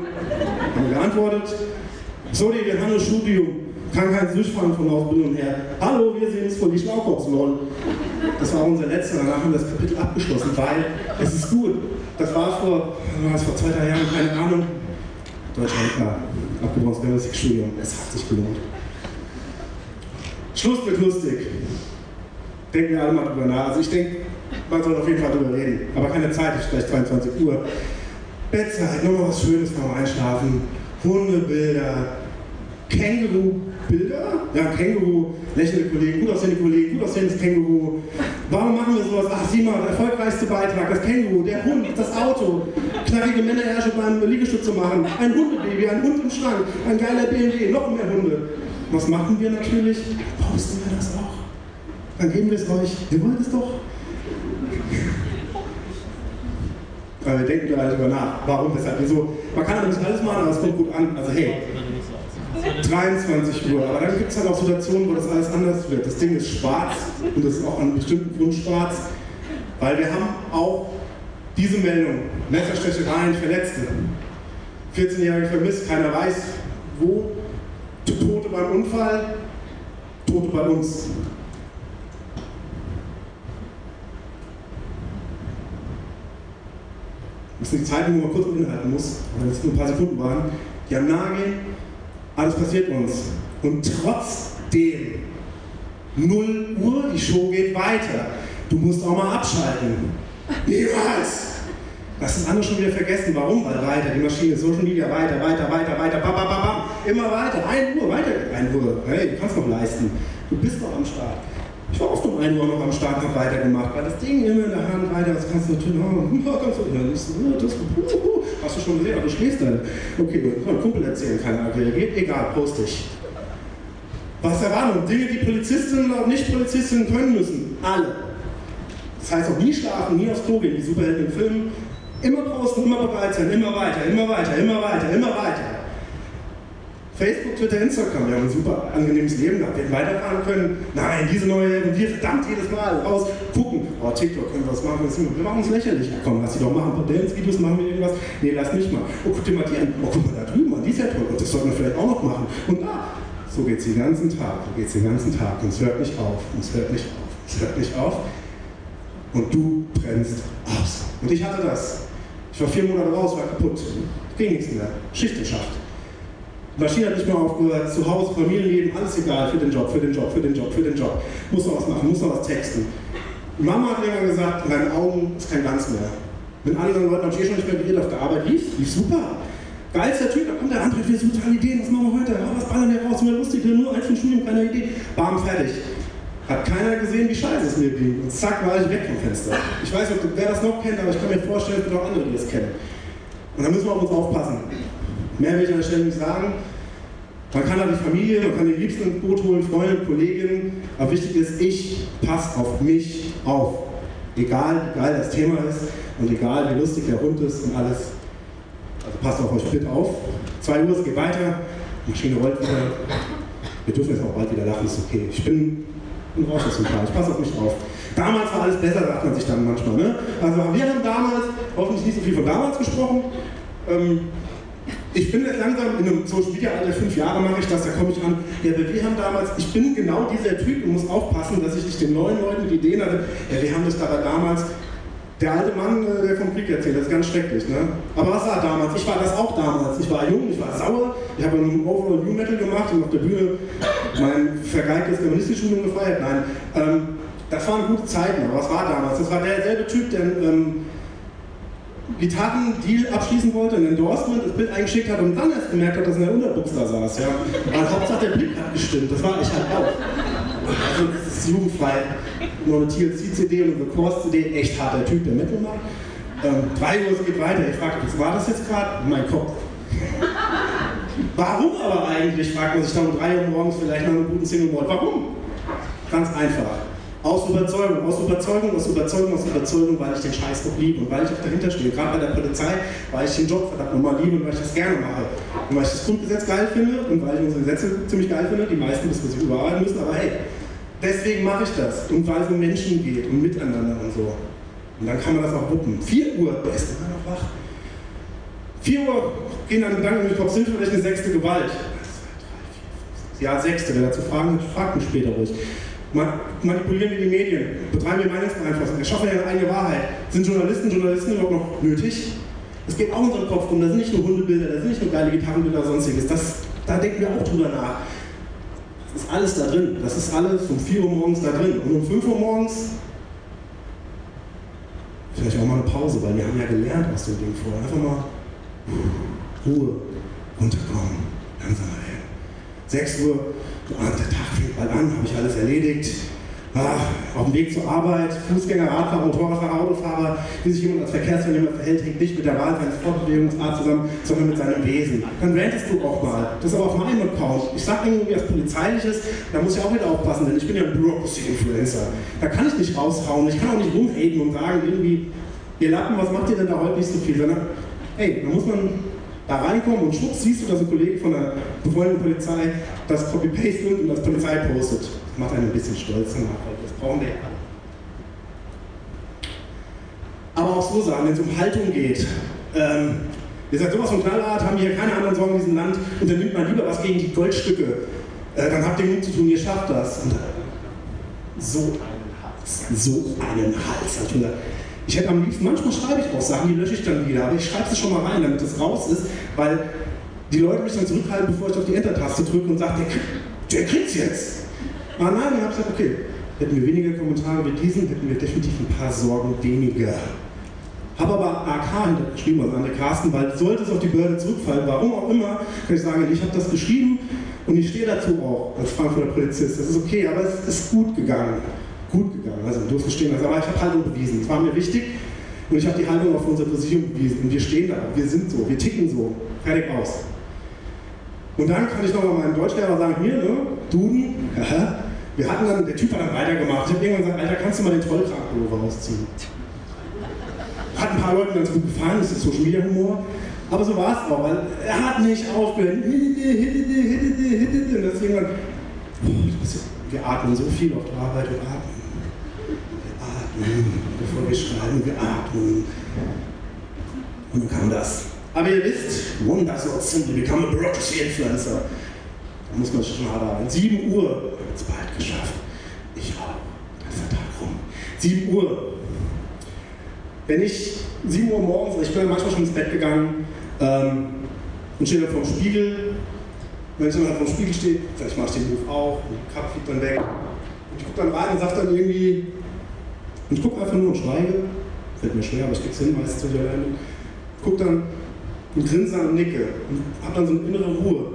Haben wir geantwortet. Sorry, wir haben ein Studium. Kann keins durchfahren von Ausbildung her. Hallo, wir sehen es von die Schlaukops, lol. Das war unser letzter, danach haben wir das Kapitel abgeschlossen, weil es ist gut. Das war vor, was, vor zwei, drei Jahren, keine Ahnung. Deutschland, klar. Abgebrochenes Germanistikstudium. Es hat sich gelohnt. Schluss mit lustig. Denken wir alle mal drüber nach. Also ich denke, man soll auf jeden Fall drüber reden. Aber keine Zeit, es ist gleich 22 Uhr. Bettzeit, nochmal was Schönes vorm Einschlafen. Hundebilder, Känguru-Bilder. Ja, Känguru, lächelnde Kollegen, gut aussehende Kollegen, gut aussehendes Känguru. Warum machen wir sowas? Ach, sieh mal, der erfolgreichste Beitrag, das Känguru, der Hund, das Auto, knackige Männerherrsche beim Liegestütz zu machen, ein Hundebaby, ein Hund im Schrank, ein geiler BMW, noch mehr Hunde. Was machen wir natürlich? Posten wir das auch. Dann geben wir es euch. Wir wollen es doch. Weil wir denken da darüber nach. Warum, weshalb, wieso. Man kann aber nicht alles machen, aber es kommt gut an. Also hey, 23 Uhr. Aber dann gibt es halt auch Situationen, wo das alles anders wird. Das Ding ist schwarz und das ist auch an bestimmten Grund schwarz, weil wir haben auch diese Meldung, Messerstechereien, Verletzte. 14-Jährige vermisst, keiner weiß wo. beim Unfall, Tote bei uns. Das ist die Zeit, wo man kurz innehalten muss, weil es nur ein paar Sekunden waren. Die am Nahe alles passiert uns. Und trotzdem, 0 Uhr, die Show geht weiter. Du musst auch mal abschalten. Niemals! Das ist andere schon wieder vergessen. Warum? Weil weiter, die Maschine, Social Media, weiter, weiter, weiter, weiter, bam, bam, bam, bam. immer weiter, 1 Uhr, weiter, 1 Uhr. Hey, du kannst noch leisten. Du bist doch am Start. Ich war oft um 1 Uhr noch am Start, noch weitergemacht, weil das Ding immer in der Hand weiter, das kannst du natürlich, oh, kannst du, ja, das, uh, hast du schon gesehen, aber du schläfst dann. Okay, kann Kumpel erzählen, keine Ahnung, reagiert, egal, post dich. Was Erwartung? Dinge, die Polizistinnen und Nicht-Polizistinnen können müssen. Alle. Das heißt auch nie schlafen, nie aufs Klo gehen, die Superhelden im Film. Immer posten, immer bereit sein, immer weiter, immer weiter, immer weiter, immer weiter. Facebook, Twitter, Instagram, wir haben ein super angenehmes Leben gehabt, wir hätten weiterfahren können. Nein, diese neue und wir verdammt jedes Mal raus gucken. Oh, TikTok, können wir was machen? Wir machen uns lächerlich. Komm, lass sie doch machen, Dance-Videos, machen wir irgendwas. Nee, lass nicht mal. Oh, guck dir mal die an. Oh, guck mal da drüben, die ist ja toll. Und das sollten wir vielleicht auch noch machen. Und da, so geht es den ganzen Tag, so geht es den ganzen Tag. Und es hört nicht auf, und es hört nicht auf, es hört nicht auf. Und du brennst aus. Und ich hatte das. Ich war vier Monate raus, war kaputt. Ging nichts mehr. Schicht im Schacht. Maschine hat nicht mehr aufgehört, zu Hause, Familienleben, alles egal, für den Job, für den Job, für den Job, für den Job. Muss noch was machen, muss noch was texten. Mama hat immer gesagt, in deinen Augen ist kein Glanz mehr. Mit anderen Leuten habe ich eh schon nicht mehr geredet, auf der Arbeit lief, lief super. Geilster Typ, da kommt der andere, wir sind total Ideen, was machen wir heute? Oh, was ballern wir raus, mehr lustig, nur eins vom Studium, keine Idee. Bam, fertig. Hat keiner gesehen, wie scheiße es mir ging. Und zack, war ich weg vom Fenster. Ich weiß nicht, wer das noch kennt, aber ich kann mir vorstellen, gibt auch andere, die das kennen. Und da müssen wir auf uns aufpassen. Mehr will ich an der Stelle nicht sagen. Man kann da die Familie, man kann die Liebsten ins Boot holen, Freunde, Kolleginnen. Aber wichtig ist, ich passe auf mich auf. Egal, wie geil das Thema ist und egal, wie lustig der Hund ist und alles. Also passt auf euch bitte auf. 2 Uhr, es geht weiter. Die Maschine rollt wieder. Wir dürfen jetzt auch bald wieder lachen, ist okay. Ich bin ein Rauschungsfahrer, ich passe auf mich auf. Damals war alles besser, sagt man sich dann manchmal. Ne? Also wir haben damals, hoffentlich nicht so viel von damals gesprochen. Ähm, ich bin jetzt langsam in einem Social Media Alter, fünf Jahre mache ich das, da komme ich an. Ja, wir haben damals, ich bin genau dieser Typ und muss aufpassen, dass ich nicht den neuen Leuten die Ideen hatte. Ja, wir haben das aber damals, der alte Mann, äh, der vom Krieg erzählt, das ist ganz schrecklich. Ne? Aber was war damals? Ich war das auch damals. Ich war jung, ich war sauer, ich habe einen Overall New Metal gemacht und auf der Bühne mein vergeigtes Germanistikstudium gefeiert. Nein, ähm, das waren gute Zeiten, aber was war damals? Das war derselbe Typ, der ähm, Gitarrendeal abschließen wollte, ein Endorsement, das Bild eingeschickt hat und dann erst gemerkt hat, dass er in der da saß. Ja. Weil Hauptsache der Blick hat gestimmt, das war ich halt auch. Also das ist jugendfrei. Nur eine TLC-CD und eine Course-CD, echt harter Typ, der macht. Ähm, drei Uhr, es geht weiter. Ich fragte, was war das jetzt gerade? Mein Kopf. Warum aber eigentlich, fragt man sich dann um drei Uhr morgens vielleicht nach einem guten Single Board. Warum? Ganz einfach. Aus Überzeugung, aus Überzeugung, aus Überzeugung, aus Überzeugung, weil ich den Scheiß doch liebe und weil ich auch dahinter stehe. Gerade bei der Polizei, weil ich den Job verdammt nochmal liebe und weil ich das gerne mache. Und weil ich das Grundgesetz geil finde und weil ich unsere Gesetze ziemlich geil finde, die meisten bis wir sie überarbeiten müssen, aber hey, deswegen mache ich das. Und weil es um Menschen geht und miteinander und so. Und dann kann man das auch wuppen. 4 Uhr, wer ist immer noch wach? 4 Uhr gehen dann Gedanken durch den Kopf, sind vielleicht eine sechste Gewalt? Ja, sechste, wer dazu fragen hat, fragt mich später ruhig. Manipulieren wir die Medien, betreiben wir Meinungsbeeinflussung, erschaffen wir eine eigene Wahrheit. Sind Journalisten, Journalisten überhaupt noch nötig? Es geht auch in unserem Kopf rum, da sind nicht nur Hundebilder, da sind nicht nur geile Gitarrenbilder oder sonstiges. Das, da denken wir auch drüber nach. Das ist alles da drin. Das ist alles um 4 Uhr morgens da drin. Und um 5 Uhr morgens vielleicht auch mal eine Pause, weil wir haben ja gelernt aus dem Ding vorher. Einfach mal Ruhe, runterkommen, langsam hin. 6 Uhr Ah, der Tag fängt bald an, habe ich alles erledigt. Ah, auf dem Weg zur Arbeit, Fußgänger, Radfahrer, Motorradfahrer, Autofahrer, wie sich jemand als Verkehrsteilnehmer verhält, hängt nicht mit der Wahl seines Fortbewegungsart zusammen, sondern mit seinem Wesen. Dann rantest du auch mal. Das ist aber auf meinem Account. Ich sage irgendwie was Polizeiliches, da muss ich auch wieder aufpassen, denn ich bin ja ein Bureaucracy-Influencer. Da kann ich nicht raushauen, ich kann auch nicht rumhaten und sagen, irgendwie, ihr Lappen, was macht ihr denn da heute nicht so viel, sondern, hey, da muss man da reinkommen und schwupps siehst du, dass ein Kollege von der befreundeten Polizei das Copy-Paste nimmt und das Polizei postet. Das macht einen ein bisschen stolz und Das brauchen wir ja alle. Aber auch so sagen, wenn es um Haltung geht. Ähm, ihr seid sowas von knallhart, haben hier keine anderen Sorgen in diesem Land, unternimmt mal lieber was gegen die Goldstücke. Äh, dann habt ihr genug zu tun, ihr schafft das. Und so einen Hals, so einen Hals. Hab ich, mir gedacht, ich hätte am liebsten, manchmal schreibe ich auch Sachen, die lösche ich dann wieder, aber ich schreibe sie schon mal rein, damit das raus ist, weil die Leute mich dann zurückhalten, bevor ich auf die Enter-Taste drücke und sage, der, der kriegt's jetzt. Aber nein, ich habe gesagt, okay, hätten wir weniger Kommentare wie diesen, hätten wir definitiv ein paar Sorgen weniger. Habe aber AK hintergeschrieben, also an der Carsten, weil sollte es auf die Behörde zurückfallen, warum auch immer, kann ich sagen, ich habe das geschrieben und ich stehe dazu auch als Frankfurter Polizist. Das ist okay, aber es ist gut gegangen. Gut gegangen, also du hast gestehen lassen. Aber ich habe Haltung bewiesen. Es war mir wichtig und ich habe die Haltung auf unsere Versicherung bewiesen. Und wir stehen da, wir sind so, wir ticken so. Fertig aus. Und dann kann ich nochmal meinem Deutschlehrer sagen, hier, ne, Duden. Wir hatten dann, der Typ hat dann weitergemacht. Ich habe irgendwann gesagt, Alter, kannst du mal den Trollkragenpullover rausziehen? Hat ein paar Leuten ganz gut gefallen, das ist Social Media Humor. Aber so war es auch, weil er hat nicht aufgehört. Und deswegen dann, wir atmen so viel auf der Arbeit, wir atmen. Bevor wir schreiben, wir atmen. Und dann kam das. Aber ihr wisst, one does not simply become a bureaucracy influencer. Da muss man schon hart arbeiten. 7 Uhr, es bald geschafft. Ich auch. Da ist der Tag rum. 7 Uhr. Wenn ich 7 Uhr morgens, ich bin ja manchmal schon ins Bett gegangen ähm, und stehe dann vorm Spiegel. Wenn ich dann halt vorm Spiegel stehe, vielleicht mache ich den Ruf auf, und der Kopf fliegt dann weg. Und ich gucke dann rein und sage dann irgendwie, ich gucke einfach nur und schweige. Fällt mir schwer, aber ich krieg's hin, meistens zu alleine. Guck dann und grinse und nicke und habe dann so eine innere Ruhe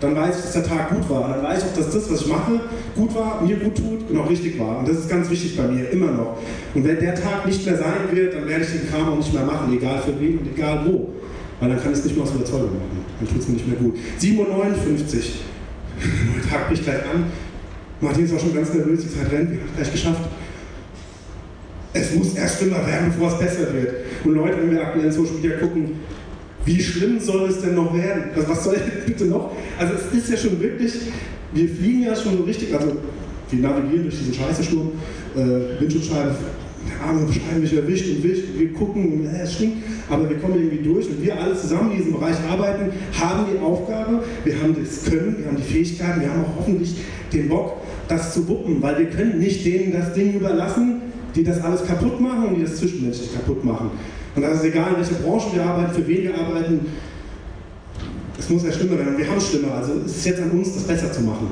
dann weiß ich, dass der Tag gut war. Und dann weiß ich auch, dass das, was ich mache, gut war, mir gut tut und auch richtig war. Und das ist ganz wichtig bei mir, immer noch. Und wenn der Tag nicht mehr sein wird, dann werde ich den Kram auch nicht mehr machen, egal für wen und egal wo. Weil dann kann ich es nicht mehr aus Überzeugung machen. Dann tut es mir nicht mehr gut. 7.59 Uhr. Tag bricht gleich an. Martin ist auch schon ganz nervös, die Zeit rennt, wir haben gleich geschafft. Es muss erst schlimmer werden, bevor es besser wird. Und Leute, wenn wir aktuell Social Media gucken, wie schlimm soll es denn noch werden? Also was soll denn bitte noch? Also es ist ja schon wirklich, wir fliegen ja schon so richtig, also wir navigieren durch diesen Scheißesturm, äh, Windschutzscheibe, arme Scheibe mich erwischt und wischt, wir gucken, äh, es stinkt, aber wir kommen irgendwie durch und wir alle zusammen in diesem Bereich arbeiten, haben die Aufgabe, wir haben das Können, wir haben die Fähigkeiten, wir haben auch hoffentlich den Bock, das zu wuppen, weil wir können nicht denen das Ding überlassen, die das alles kaputt machen und die das zwischenmenschlich kaputt machen. Und da ist egal, in welcher Branche wir arbeiten, für wen wir arbeiten, es muss ja schlimmer werden. Und wir haben es schlimmer, also es ist jetzt an uns, das besser zu machen.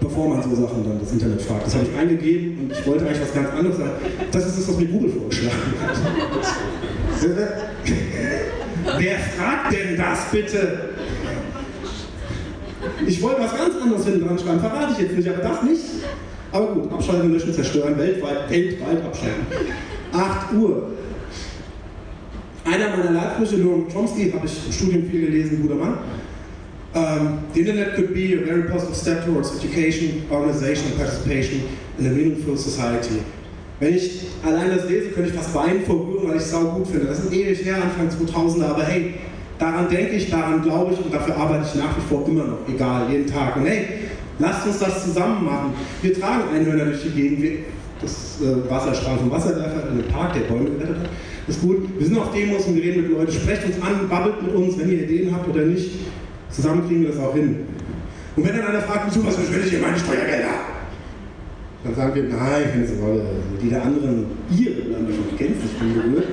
Bevor man so Sachen dann das Internet fragt. Das habe ich eingegeben und ich wollte eigentlich was ganz anderes sagen. Das ist das, was mir Google vorgeschlagen hat. Wer fragt denn das bitte? Ich wollte was ganz anderes hinten dran schreiben, verrate ich jetzt nicht, aber das nicht. Aber gut, abschalten, löschen, zerstören, weltweit, weltweit abschalten. 8 Uhr. Einer meiner Leitsprüche, Noam Chomsky, habe ich im Studium viel gelesen, guter Mann. Um, the internet could be a very positive step towards education, organization participation in a meaningful society. Wenn ich allein das lese, könnte ich fast weinen vor Rührung, weil ich es sau gut finde. Das ist ewig her, Anfang 2000er, aber hey, daran denke ich, daran glaube ich und dafür arbeite ich nach wie vor immer noch, egal, jeden Tag. Und hey, lasst uns das zusammen machen. Wir tragen Einhörner durch die Gegend, wir, das äh, Wasserstrahl vom Wasserwerfer in den Park, der Bäume gerettet hat, ist gut. Wir sind auf Demos und wir reden mit Leuten, sprecht uns an, babbelt mit uns, wenn ihr Ideen habt oder nicht. Zusammen kriegen wir das auch hin. Und wenn dann einer fragt, wieso, was verschwendet ihr meine Steuergelder? Dann sagen wir, nein, keine Sorge, die der anderen, ihr, ich kenne es, ich bin gerührt.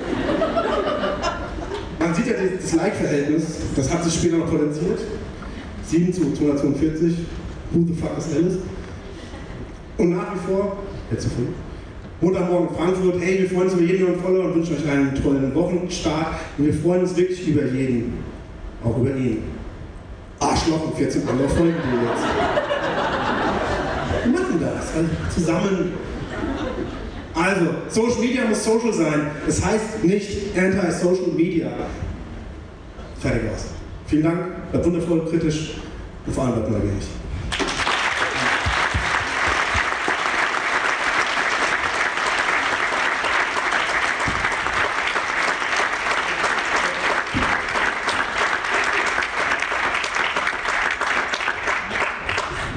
Man sieht ja das Like-Verhältnis, das hat sich später noch potenziert. 7 zu 242, who the fuck is Alice? Und nach wie vor, jetzt zu früh, Montagmorgen Frankfurt, hey, wir freuen uns über jeden neuen Follower und wünschen euch einen tollen Wochenstart. Und wir freuen uns wirklich über jeden, auch über ihn. Arschloch und 14 andere folgen dir jetzt. Wir machen das, also zusammen. Also, Social Media muss social sein. Das heißt nicht Anti-Social Media. Fertig aus. Vielen Dank, bleibt wundervoll, kritisch und vor allem bleibt neugierig.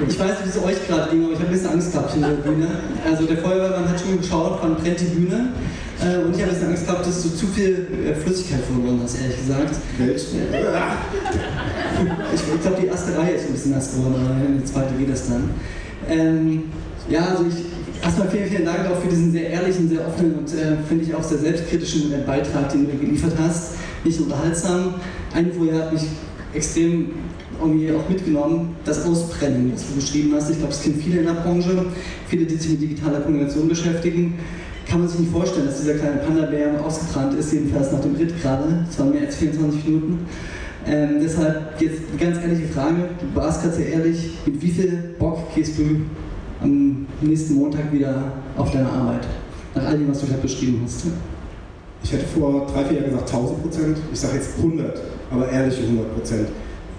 Ich weiß nicht, wie es euch gerade ging, aber ich habe ein bisschen Angst gehabt hinter der Bühne. Also der Feuerwehrmann hat schon geschaut, wann brennt die Bühne. Äh, und ich habe ein bisschen Angst gehabt, dass du zu viel äh, Flüssigkeit verloren hast, ehrlich gesagt. Welt. ich, glaube, die erste Reihe ist ein bisschen nass geworden, aber die zweite geht das dann. Ähm, ja, also ich, erstmal vielen, vielen Dank auch für diesen sehr ehrlichen, sehr offenen und äh, finde ich auch sehr selbstkritischen äh, Beitrag, den du geliefert hast. Nicht unterhaltsam. Folie hat mich extrem irgendwie auch mitgenommen, das Ausbrennen, was du beschrieben hast. Ich glaube, es kennen viele in der Branche, viele, die sich mit digitaler Kommunikation beschäftigen. Kann man sich nicht vorstellen, dass dieser kleine Panda-Bär ausgebrannt ist, jedenfalls nach dem Ritt gerade. Es waren mehr als 24 Minuten. Ähm, deshalb jetzt eine ganz ehrliche Frage. Du warst gerade sehr ehrlich. Mit wie viel Bock gehst du am nächsten Montag wieder auf deine Arbeit? Nach all dem, was du gerade beschrieben hast. Ich hätte vor drei, vier Jahren gesagt 1000 Prozent. Ich sage jetzt 100, aber ehrliche 100 Prozent.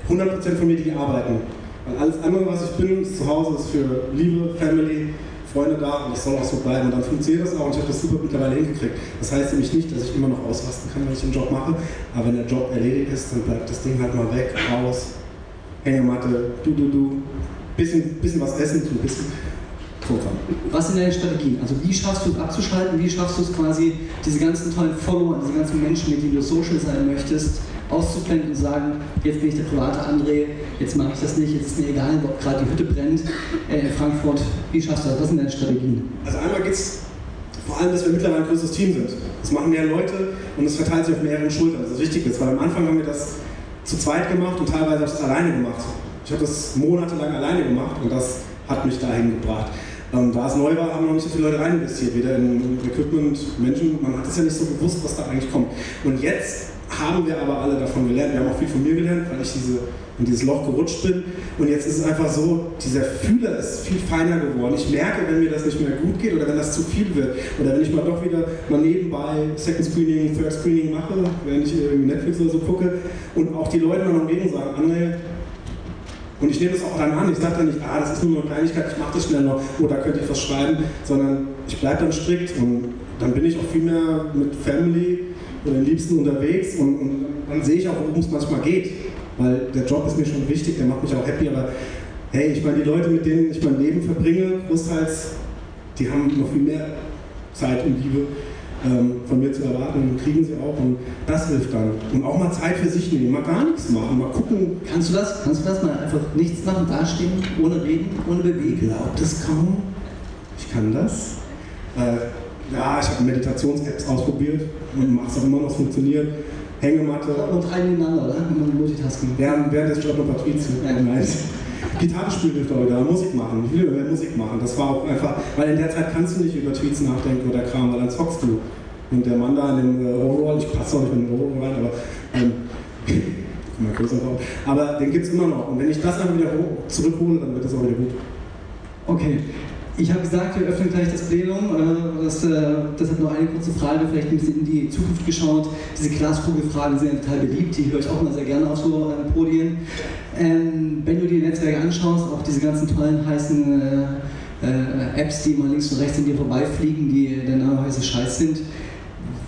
100 Prozent von mir, die arbeiten. Weil alles andere, was ich bin, zu Hause ist für Liebe, Family, Freunde da und das soll auch so bleiben. Und dann funktioniert das auch und ich habe das super mittlerweile hingekriegt. Das heißt nämlich nicht, dass ich immer noch ausrasten kann, wenn ich den Job mache, aber wenn der Job erledigt ist, dann bleibt das Ding halt mal weg, raus, Hängematte, du, du, du, bisschen, bisschen was essen, ein bisschen Programm. Was sind deine Strategien? Also wie schaffst du es abzuschalten? Wie schaffst du es quasi, diese ganzen tollen Follower, diese ganzen Menschen, mit denen du social sein möchtest, auszublenden und sagen, jetzt bin ich der private André, jetzt mache ich das nicht, jetzt ist mir egal, ob gerade die Hütte brennt äh, in Frankfurt. Wie schaffst du das? Was sind deine Strategien? Also einmal geht es vor allem, dass wir mittlerweile ein größeres Team sind. Das machen mehr Leute und es verteilt sich auf mehreren Schultern. Das ist wichtig weil am Anfang haben wir das zu zweit gemacht und teilweise habe ich das alleine gemacht. Ich habe das monatelang alleine gemacht und das hat mich dahin gebracht. Ähm, da es neu war, haben noch nicht so viele Leute rein investiert, weder in Equipment, Menschen. Man hat es ja nicht so gewusst, was da eigentlich kommt. Und jetzt haben wir aber alle davon gelernt. Wir haben auch viel von mir gelernt, weil ich diese, in dieses Loch gerutscht bin. Und jetzt ist es einfach so, dieser Fühler ist viel feiner geworden. Ich merke, wenn mir das nicht mehr gut geht oder wenn das zu viel wird oder wenn ich mal doch wieder mal nebenbei Second Screening, Third Screening mache, während ich irgendwie Netflix oder so gucke und auch die Leute dann umgeben sagen, André, und ich nehme das auch dann an, ich sage dann nicht, ah, das ist nur eine Kleinigkeit, ich mache das schnell noch, oder könnte ich was schreiben, sondern ich bleibe dann strikt und dann bin ich auch viel mehr mit Family oder den Liebsten unterwegs und, und dann sehe ich auch, worum es manchmal geht. Weil der Job ist mir schon wichtig, der macht mich auch happy, aber hey, ich meine, die Leute, mit denen ich mein Leben verbringe, großteils, die haben noch viel mehr Zeit und Liebe ähm, von mir zu erwarten und kriegen sie auch und das hilft dann. Und auch mal Zeit für sich nehmen, mal gar nichts machen, mal gucken. Kannst du das? Kannst du das mal einfach nichts machen, dastehen, ohne reden, ohne bewegen? Glaubt es kaum. Ich kann das. Äh, ja, ich habe Meditations-Apps ausprobiert und mache es auch immer noch, es funktioniert. Hängematte. Und drei nebeneinander, oder? Wenn man Multitasking. Ja, während des Jobs noch Patrizen. Ja. Nice. Gitarre spielen hilft auch wieder, Musik machen. Ich will mehr Musik machen. Das war auch einfach, weil in der Zeit kannst du nicht über Tweets nachdenken oder Kram, weil dann zockst du. Und der Mann da in dem äh, Overall, ich passe auch nicht mit dem Overall rein, aber ähm, mal größer drauf. Aber den gibt es immer noch. Und wenn ich das einfach wieder zurückhole, dann wird das auch wieder gut. Okay. Ich habe gesagt, wir öffnen gleich das Plenum. Äh, Das, äh, deshalb nur eine kurze Frage, vielleicht ein bisschen in die Zukunft geschaut. Diese Glaskugelfragen sind ja total beliebt, die höre ich auch immer sehr gerne auf so äh, Podien. Ähm, wenn du die Netzwerke anschaust, auch diese ganzen tollen heißen Apps, die mal links und rechts an dir vorbeifliegen, die der Name heiße Scheiß sind,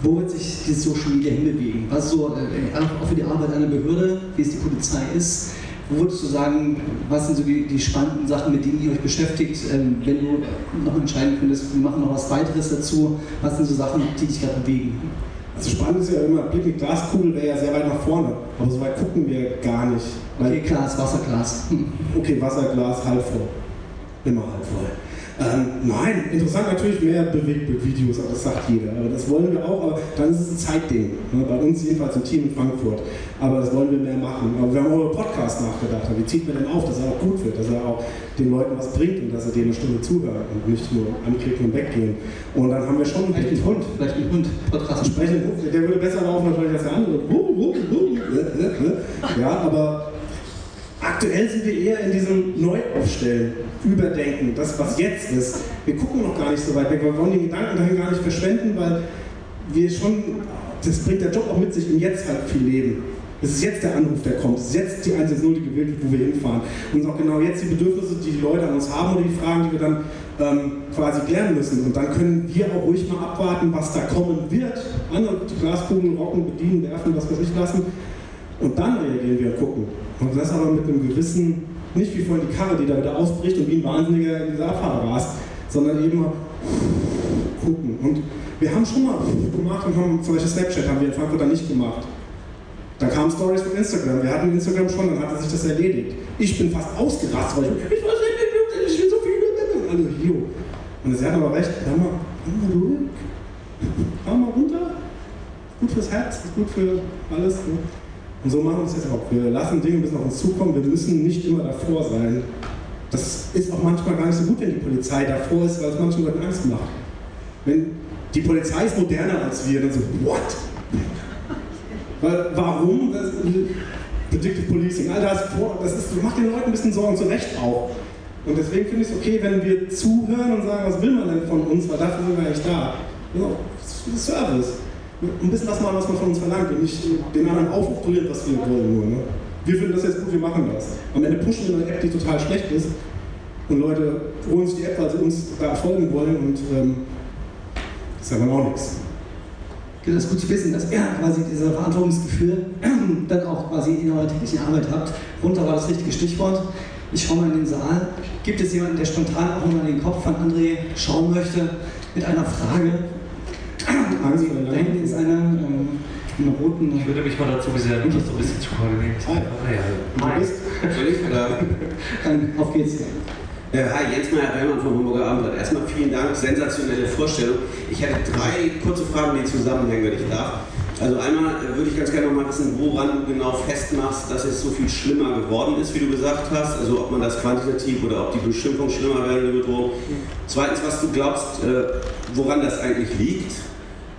wo wird sich dieses Social Media hinbewegen? Was so, auch für die Arbeit einer Behörde, wie es die Polizei ist, würdest du sagen, was sind so die, die spannenden Sachen, mit denen ihr euch beschäftigt, ähm, wenn du noch entscheiden könntest, wir machen noch was weiteres dazu, was sind so Sachen, die dich gerade bewegen? Also spannend ist ja immer, Blick mit Glaskugel wäre ja sehr weit nach vorne, aber so weit gucken wir gar nicht. Weil, Okay, Glas, Wasserglas. Okay, Wasserglas halb voll. Immer halb voll. Ähm, nein, interessant natürlich mehr Bewegtbildvideos, aber das sagt jeder. Aber das wollen wir auch, aber dann ist es ein Zeitding. Ne? Bei uns jedenfalls im Team in Frankfurt. Aber das wollen wir mehr machen. Aber wir haben auch über Podcast nachgedacht. Wie zieht man denn auf, dass er auch gut wird, dass er auch den Leuten was bringt und dass er denen eine Stunde zuhört und nicht nur anklicken und weggehen. Und dann haben wir schon Vielleicht ein Hund, vielleicht ein Hund, Podcast. Sprechen, der würde besser laufen natürlich als der andere. Ja, aber aktuell sind wir eher in diesem Neuaufstellen, Überdenken, das was jetzt ist. Wir gucken noch gar nicht so weit wir wollen den Gedanken dahin gar nicht verschwenden, weil wir schon, das bringt der Job auch mit sich, im Jetzt halt viel leben. Es ist jetzt der Anruf, der kommt. Es ist jetzt die 110, die gewählt wird, wo wir hinfahren. Und es sind auch genau jetzt die Bedürfnisse, die die Leute an uns haben oder die Fragen, die wir dann ähm, quasi klären müssen. Und dann können wir auch ruhig mal abwarten, was da kommen wird. Andere die Glaskugeln rocken, bedienen, werfen, was weiß ich lassen. Und dann reagieren wir und gucken. Und das aber mit einem gewissen, nicht wie vorhin die Karre, die da wieder ausbricht und wie ein Wahnsinniger in diese Abfahrt rast, sondern eben gucken. Und wir haben schon mal gemacht und haben zum Beispiel Snapchat haben wir in Frankfurt dann nicht gemacht. Dann kamen Stories von Instagram. Wir hatten Instagram schon, dann hatte sich das erledigt. Ich bin fast ausgerastet, weil ich, ich weiß nicht, ich will so viel. Alle, jo. Und sie hat aber recht, hör mal, hör mal ruhig. Hör mal runter. Gut fürs Herz, ist gut für alles. Ne? Und so machen wir es jetzt auch. Wir lassen Dinge bis auf uns zukommen. Wir müssen nicht immer davor sein. Das ist auch manchmal gar nicht so gut, wenn die Polizei davor ist, weil es manchen Leuten Angst macht. Wenn die Polizei ist moderner als wir, dann so, what? Weil, warum? Das, Predictive Policing, all das, das ist, macht den Leuten ein bisschen Sorgen, zu Recht auch. Und deswegen finde ich es okay, wenn wir zuhören und sagen, was will man denn von uns, weil dafür sind wir eigentlich da. Das ist Service. Ein bisschen das mal, was man von uns verlangt und nicht den anderen aufoktroyiert, was wir wollen nur. Ne? Wir finden das jetzt gut, wir machen das. Am Ende pushen wir eine App, die total schlecht ist und Leute holen sich die App, weil sie uns da folgen wollen und ähm, das ist aber auch nichts. Genau, das ist gut zu wissen, dass ihr quasi dieses Verantwortungsgefühl dann auch quasi in eurer täglichen Arbeit habt. Runter war das richtige Stichwort. Ich schaue mal in den Saal. Gibt es jemanden, der spontan auch mal den Kopf von André schauen möchte mit einer Frage? Angst Da hinten ist eine, ähm, eine roten. Ich würde mich mal dazu gesellen, das so ein bisschen zu koordinieren. Hi. ja. Hi. Soll ich? Oder? Dann auf geht's. Äh, hi, Jens Meyer Bellmann vom Hamburger Abendblatt. Erstmal vielen Dank, sensationelle Vorstellung. Ich hätte drei kurze Fragen, die zusammenhängen, wenn ich darf. Also einmal äh, würde ich ganz gerne noch mal wissen, woran du genau festmachst, dass es so viel schlimmer geworden ist, wie du gesagt hast. Also ob man das quantitativ oder ob die Beschimpfung schlimmer werden, die Bedrohung. Zweitens, was du glaubst, äh, woran das eigentlich liegt.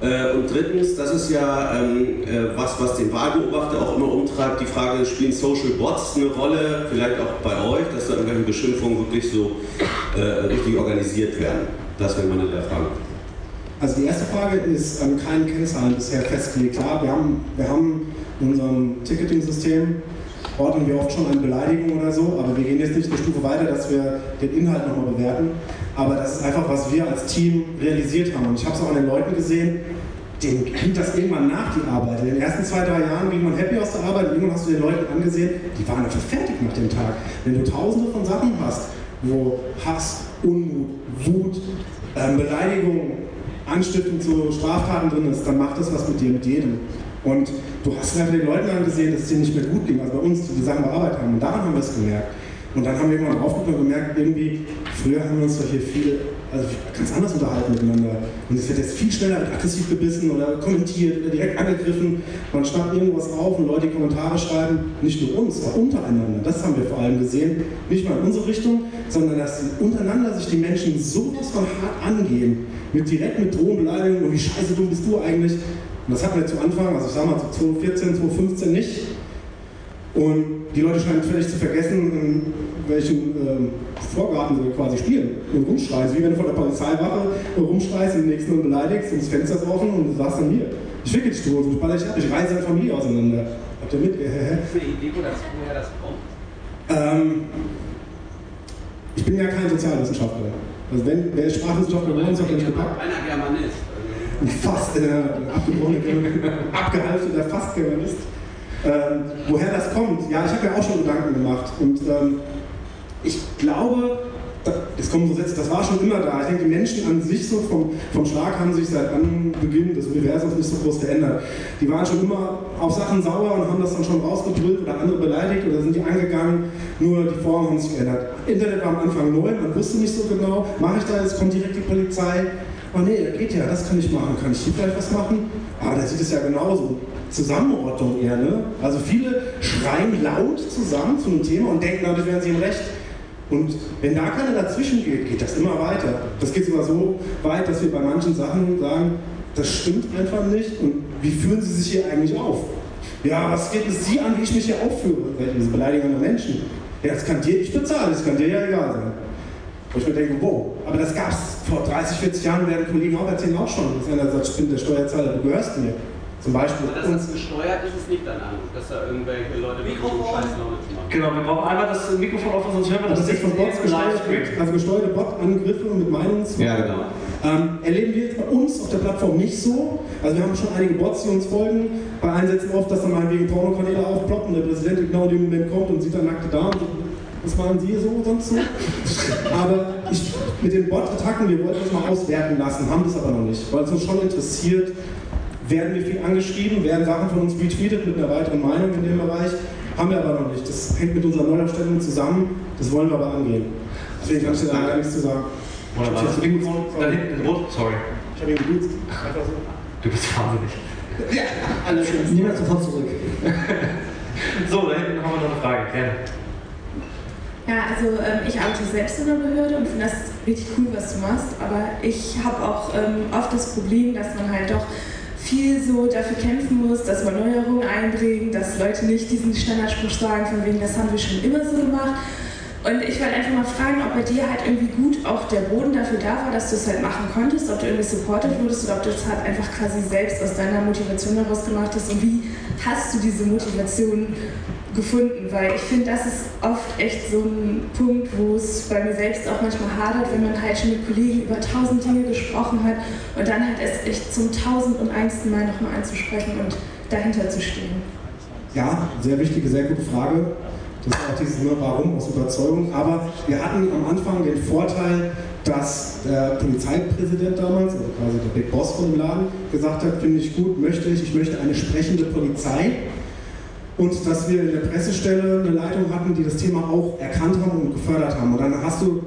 Äh, und drittens, das ist ja ähm, äh, was, was den Wahlbeobachter auch immer umtreibt, die Frage, spielen Social Bots eine Rolle, vielleicht auch bei euch, dass da irgendwelche Beschimpfungen wirklich so äh, richtig organisiert werden? Das wäre meine drei Fragen. Also die erste Frage ist an keinen Kennzahlen bisher festgelegt. Klar, wir haben, wir haben in unserem Ticketing-System ordnen wir oft schon eine Beleidigung oder so, aber wir gehen jetzt nicht eine Stufe weiter, dass wir den Inhalt nochmal bewerten. Aber das ist einfach, was wir als Team realisiert haben. Und ich habe es auch an den Leuten gesehen, denen ging das irgendwann nach, die Arbeit. In den ersten zwei, drei Jahren ging man happy aus der Arbeit irgendwann hast du den Leuten angesehen, die waren einfach fertig nach dem Tag. Wenn du tausende von Sachen hast, wo Hass, Unmut, Wut, ähm, Beleidigung, Anstiftung zu Straftaten drin ist, dann macht das was mit dir, mit jedem. Und du hast einfach den Leuten angesehen, dass es denen nicht mehr gut ging, also bei uns, die die bearbeitet haben. Und daran haben wir es gemerkt. Und dann haben wir irgendwann aufgeguckt und gemerkt, irgendwie, früher haben wir uns doch hier viel, also ganz anders unterhalten miteinander. Und es wird jetzt viel schneller aggressiv gebissen oder kommentiert oder direkt angegriffen. Man schnappt irgendwas auf und Leute die Kommentare schreiben, nicht nur uns, auch untereinander. Das haben wir vor allem gesehen. Nicht mal in unsere Richtung, sondern dass untereinander sich die Menschen sowas von hart angehen. Mit direkt mit Drohungen, Beleidigungen und wie scheiße dumm bist du eigentlich. Und das hatten wir zu Anfang, also ich sag mal 2014, 2015 nicht. Und die Leute scheinen völlig zu vergessen, in welchem ähm, Vorgarten sie quasi spielen und rumschreien. Wie wenn du vor der Polizeiwache rumschreist und den nächsten und beleidigst und das Fenster ist offen und du sagst dann hier, ich ficke dich tot, ich baller dich ab, ich reiße deine Familie auseinander. Habt ihr mit? Für eine Idee, wo das, woher das kommt? Ähm, ich bin ja kein Sozialwissenschaftler. Also wenn, wer Sprachwissenschaftler geworden ist, hat er nicht gepackt. Einer Germanist. Fast äh, abgebrochene, abgehalfteter Fast-Germanist. Ähm, woher das kommt, ja, ich habe mir auch schon Gedanken gemacht. Und ähm, ich glaube, es kommen so Sätze, das war schon immer da. Ich denke, die Menschen an sich so vom, vom Schlag haben sich seit Anbeginn des Universums nicht so groß verändert. Die waren schon immer auf Sachen sauer und haben das dann schon rausgebrüllt oder andere beleidigt oder sind die angegangen. Nur die Formen haben sich geändert. Internet war am Anfang neu, man wusste nicht so genau, mache ich da jetzt, kommt direkt die Polizei. Oh nee, geht ja, das kann ich machen. Kann ich hier vielleicht was machen? Aber da sieht es ja genauso. Zusammenordnung eher, ne? Also viele schreien laut zusammen zu einem Thema und denken, dadurch wären sie im Recht. Und wenn da keiner dazwischen geht, geht das immer weiter. Das geht sogar so weit, dass wir bei manchen Sachen sagen, das stimmt einfach nicht und wie führen Sie sich hier eigentlich auf? Ja, was geht es Sie an, wie ich mich hier aufführe? Diese Beleidigung der Menschen. Ja, das kann dir, ich bezahle, das kann dir ja egal sein. Wo ich mir denke, wow, aber das gab es vor 30, 40 Jahren, werden Kollegen auch erzählen auch schon. Dass einer sagt, ich bin der Steuerzahler, du gehörst mir. Zum Beispiel. Aber dass das gesteuert ist, ist nicht deine Ahnung, dass da irgendwelche Leute Mikrofon. Scheiß Laune zu machen. Genau, wir brauchen einmal das Mikrofon auf, sonst hören wir Also das das ist von Bots gesteuert, also gesteuerte Bot-Angriffe mit Meinungs... Ja, genau. Ähm, erleben wir jetzt bei uns auf der Plattform nicht so. Also wir haben schon einige Bots, die uns folgen. Bei Einsätzen oft, dass dann mal wegen Pornokanäle aufploppen, der Präsident genau in dem Moment kommt und sieht dann nackte Damen. Was waren Sie so sonst so? Aber ich, mit den Bot-Attacken, wir wollten das mal auswerten lassen, haben das aber noch nicht, weil es uns schon interessiert, werden wir viel angeschrieben, werden Sachen von uns retweetet mit einer weiteren Meinung in dem Bereich. Haben wir aber noch nicht. Das hängt mit unserer Neuaufstellung zusammen. Das wollen wir aber angehen. Deswegen kann ich dir da gar nichts zu sagen. Wunderbar. Ich Das da hinten rot. Sorry. Ich habe ihn geduzt. Einfach so. Du bist wahnsinnig. Allerdings. Niemand sofort zurück. So, da hinten haben wir noch eine Frage. Gerne. Ja, also ähm, ich arbeite selbst in der Behörde und finde das richtig cool, was du machst. Aber ich habe auch ähm, oft das Problem, dass man halt doch viel so dafür kämpfen muss, dass man Neuerungen einbringt, dass Leute nicht diesen Standardspruch sagen, von wegen, das haben wir schon immer so gemacht. Und ich wollte einfach mal fragen, ob bei dir halt irgendwie gut auch der Boden dafür da war, dass du es halt machen konntest, ob du irgendwie supported wurdest oder ob du es halt einfach quasi selbst aus deiner Motivation heraus gemacht hast und wie hast du diese Motivation gefunden? Weil ich finde, das ist oft echt so ein Punkt, wo es bei mir selbst auch manchmal hadert, wenn man halt schon mit Kollegen über tausend Dinge gesprochen hat und dann halt erst echt zum tausend und einsten Mal nochmal anzusprechen und dahinter zu stehen. Ja, sehr wichtige, sehr gute Frage. Das ist auch dieses ne, Warum aus Überzeugung. Aber wir hatten am Anfang den Vorteil, dass der Polizeipräsident damals, also quasi der Big Boss von dem Laden, gesagt hat, finde ich gut, möchte ich, ich möchte eine sprechende Polizei. Und dass wir in der Pressestelle eine Leitung hatten, die das Thema auch erkannt haben und gefördert haben. Und dann hast du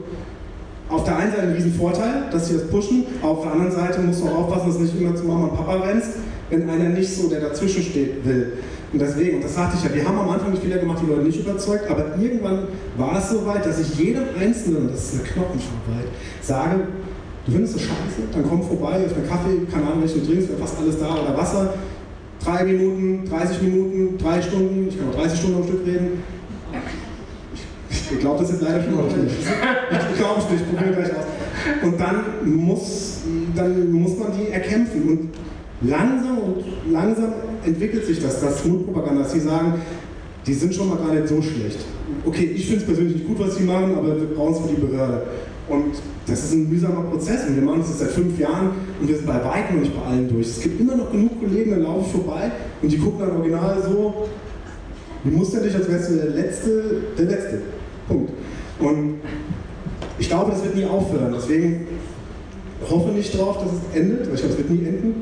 auf der einen Seite riesen Vorteil, dass sie das pushen, auf der anderen Seite musst du auch aufpassen, dass du nicht immer zu Mama und Papa rennst, wenn einer nicht so, der dazwischen steht, will. Und deswegen, und das sagte ich ja, wir haben am Anfang Fehler gemacht, die Leute nicht überzeugt, aber irgendwann war es so weit, dass ich jedem Einzelnen, das ist eine Knochenarbeit, sage, du findest das scheiße, dann komm vorbei auf einen Kaffee, keine Ahnung, welchen du trinkst, wäre fast alles da, oder Wasser, drei Minuten, 30 Minuten, drei Stunden, ich kann auch 30 Stunden am Stück reden. Ich glaube das jetzt leider schon noch nicht. Ich glaube es nicht, probieren gleich aus. Und dann muss, dann muss man die erkämpfen. Und langsam und langsam entwickelt sich das, das Mundpropaganda, dass sie sagen, die sind schon mal gar nicht so schlecht. Okay, ich finde es persönlich nicht gut, was sie machen, aber wir brauchen es für die Behörde. Und das ist ein mühsamer Prozess und wir machen das jetzt seit fünf Jahren und wir sind bei weitem noch nicht bei allen durch. Es gibt immer noch genug Kollegen, dann laufe ich vorbei und die gucken dann original so, wie muster dich, als wärst du der Letzte, der Letzte. Punkt. Und ich glaube, das wird nie aufhören. Deswegen hoffe nicht drauf, dass es endet, weil ich glaube, es wird nie enden.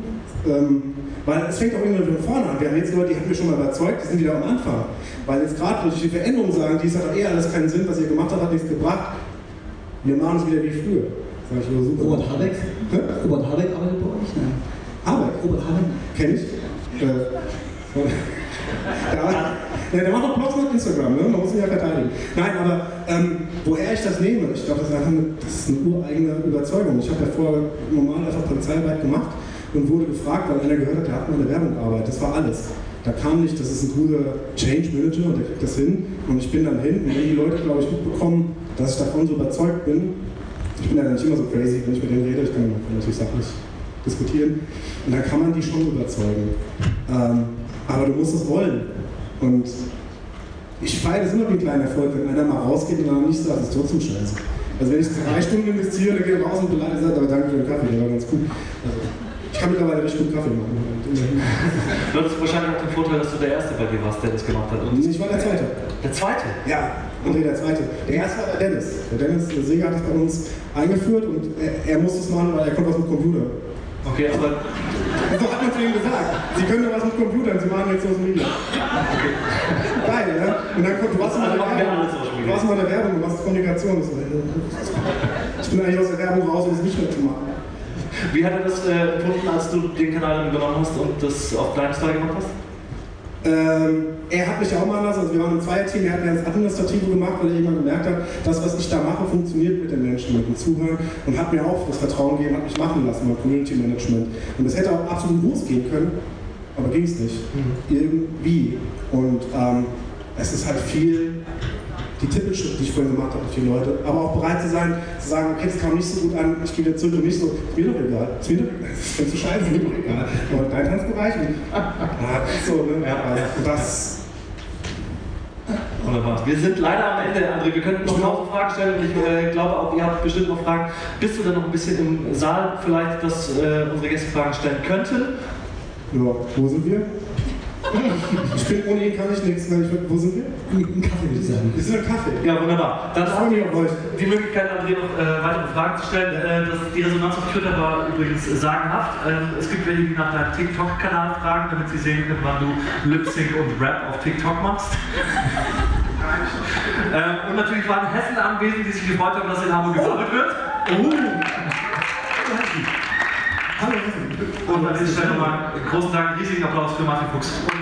Ähm, weil es fängt auch irgendwann von vorne an. Wir haben jetzt Leute, die haben wir schon mal überzeugt, die sind wieder am Anfang. Weil jetzt gerade durch die Veränderung sagen, die es hat doch eh alles keinen Sinn, was ihr gemacht habt, hat nichts gebracht. Wir machen es wieder wie früher. Sag ich, oh, super. Robert Habeck? Hä? Robert Habeck arbeitet bei euch? Nein. Arbeit. Robert Habeck? Kenn ich. Äh, der, ja, der macht auch Blogs auf Instagram, ne? man muss ihn ja verteidigen. Nein, aber ähm, woher ich das nehme, ich glaube, das ist das ist eine ureigene Überzeugung. Ich habe ja vorher normal einfach Polizeiarbeit gemacht und wurde gefragt, weil einer gehört hat, der hat mal eine Werbung gearbeitet. Das war alles. Da kam nicht, das ist ein guter Change Manager und der kriegt das hin. Und ich bin dann hin und wenn die Leute, glaube ich, mitbekommen, dass ich davon so überzeugt bin, ich bin ja nicht immer so crazy, wenn ich mit denen rede, ich kann natürlich sachlich diskutieren. Und dann kann man die schon überzeugen. Ähm, aber du musst es wollen. Und ich feiere das immer wie einen kleinen Erfolg, wenn einer mal rausgeht und dann nicht sagt, das ist trotzdem scheiße. Also wenn ich drei Stunden investiere, dann gehe ich raus und beleidige, aber danke für den Kaffee, der war ganz gut. Also, ich kann mittlerweile richtig gut Kaffee machen. Du hattest wahrscheinlich auch den Vorteil, dass du der Erste bei dir warst, der das gemacht hat. Und ich war der Zweite. der Zweite? Ja, André der Zweite. Der erste war der Dennis. Der Dennis der Seger hat es bei uns eingeführt und er, er musste es machen, weil er kommt aus dem Computer. Okay, aber so hat man zu ihm gesagt. Sie können doch was mit Computern, Sie machen jetzt Social Media. Geil, ne? Und dann kommt, du warst mal der Werbung. Du warst mal der Werbung, du machst Kommunikation. Ich bin eigentlich aus der Werbung raus, um es nicht mehr zu machen. Wie hat er das äh, empfunden, als du den Kanal übernommen hast und das auf Style gemacht hast? Ähm, er hat mich ja auch mal anders, also wir waren ein Zweierteam, er hat mir das Administrative gemacht, weil er irgendwann gemerkt hat, das, was ich da mache, funktioniert mit den Menschen, mit dem Zuhören und hat mir auch das Vertrauen gegeben, hat mich machen lassen beim Community Management. Und das hätte auch absolut losgehen können, aber ging es nicht. Irgendwie. Und ähm, es ist halt viel die Tippelschrift, die ich vorhin gemacht habe, die Leute, aber auch bereit zu sein, zu sagen, okay, das kam nicht so gut an, ich gehe wieder zurück und nicht so, ist mir doch egal, ist mir doch ist zu scheiße, ist mir doch egal. Aber dein Tanzbereich, und, ah, so, ne? Ja. Also, das, Wunderbar. Wir sind leider am Ende, André. Wir könnten noch tausend Fragen stellen und ich äh, glaube auch, ihr habt bestimmt noch Fragen. Bist du denn noch ein bisschen im Saal vielleicht, dass äh, unsere Gäste Fragen stellen könnten? ja, wo sind wir? Ich bin ohne ihn kann ich nichts. Weil ich, wo sind wir? Ein Kaffee würde ich sagen. Wir sind im Kaffee. Ja, wunderbar. Dann haben wir euch. die Möglichkeit, André noch äh, weitere Fragen zu stellen. Äh, das, die Resonanz auf Twitter war übrigens äh, sagenhaft. Ähm, es gibt welche, die nach deinem TikTok-Kanal fragen, damit sie sehen können, wann du Lip-Sync und Rap auf TikTok machst. ähm, und natürlich waren Hessen anwesend, die sich gefreut haben, dass in Hamburg gesammelt wird. Oh. Hallo. Und an dieser Stelle nochmal einen großen Dank, riesigen Applaus für Martin Fuchs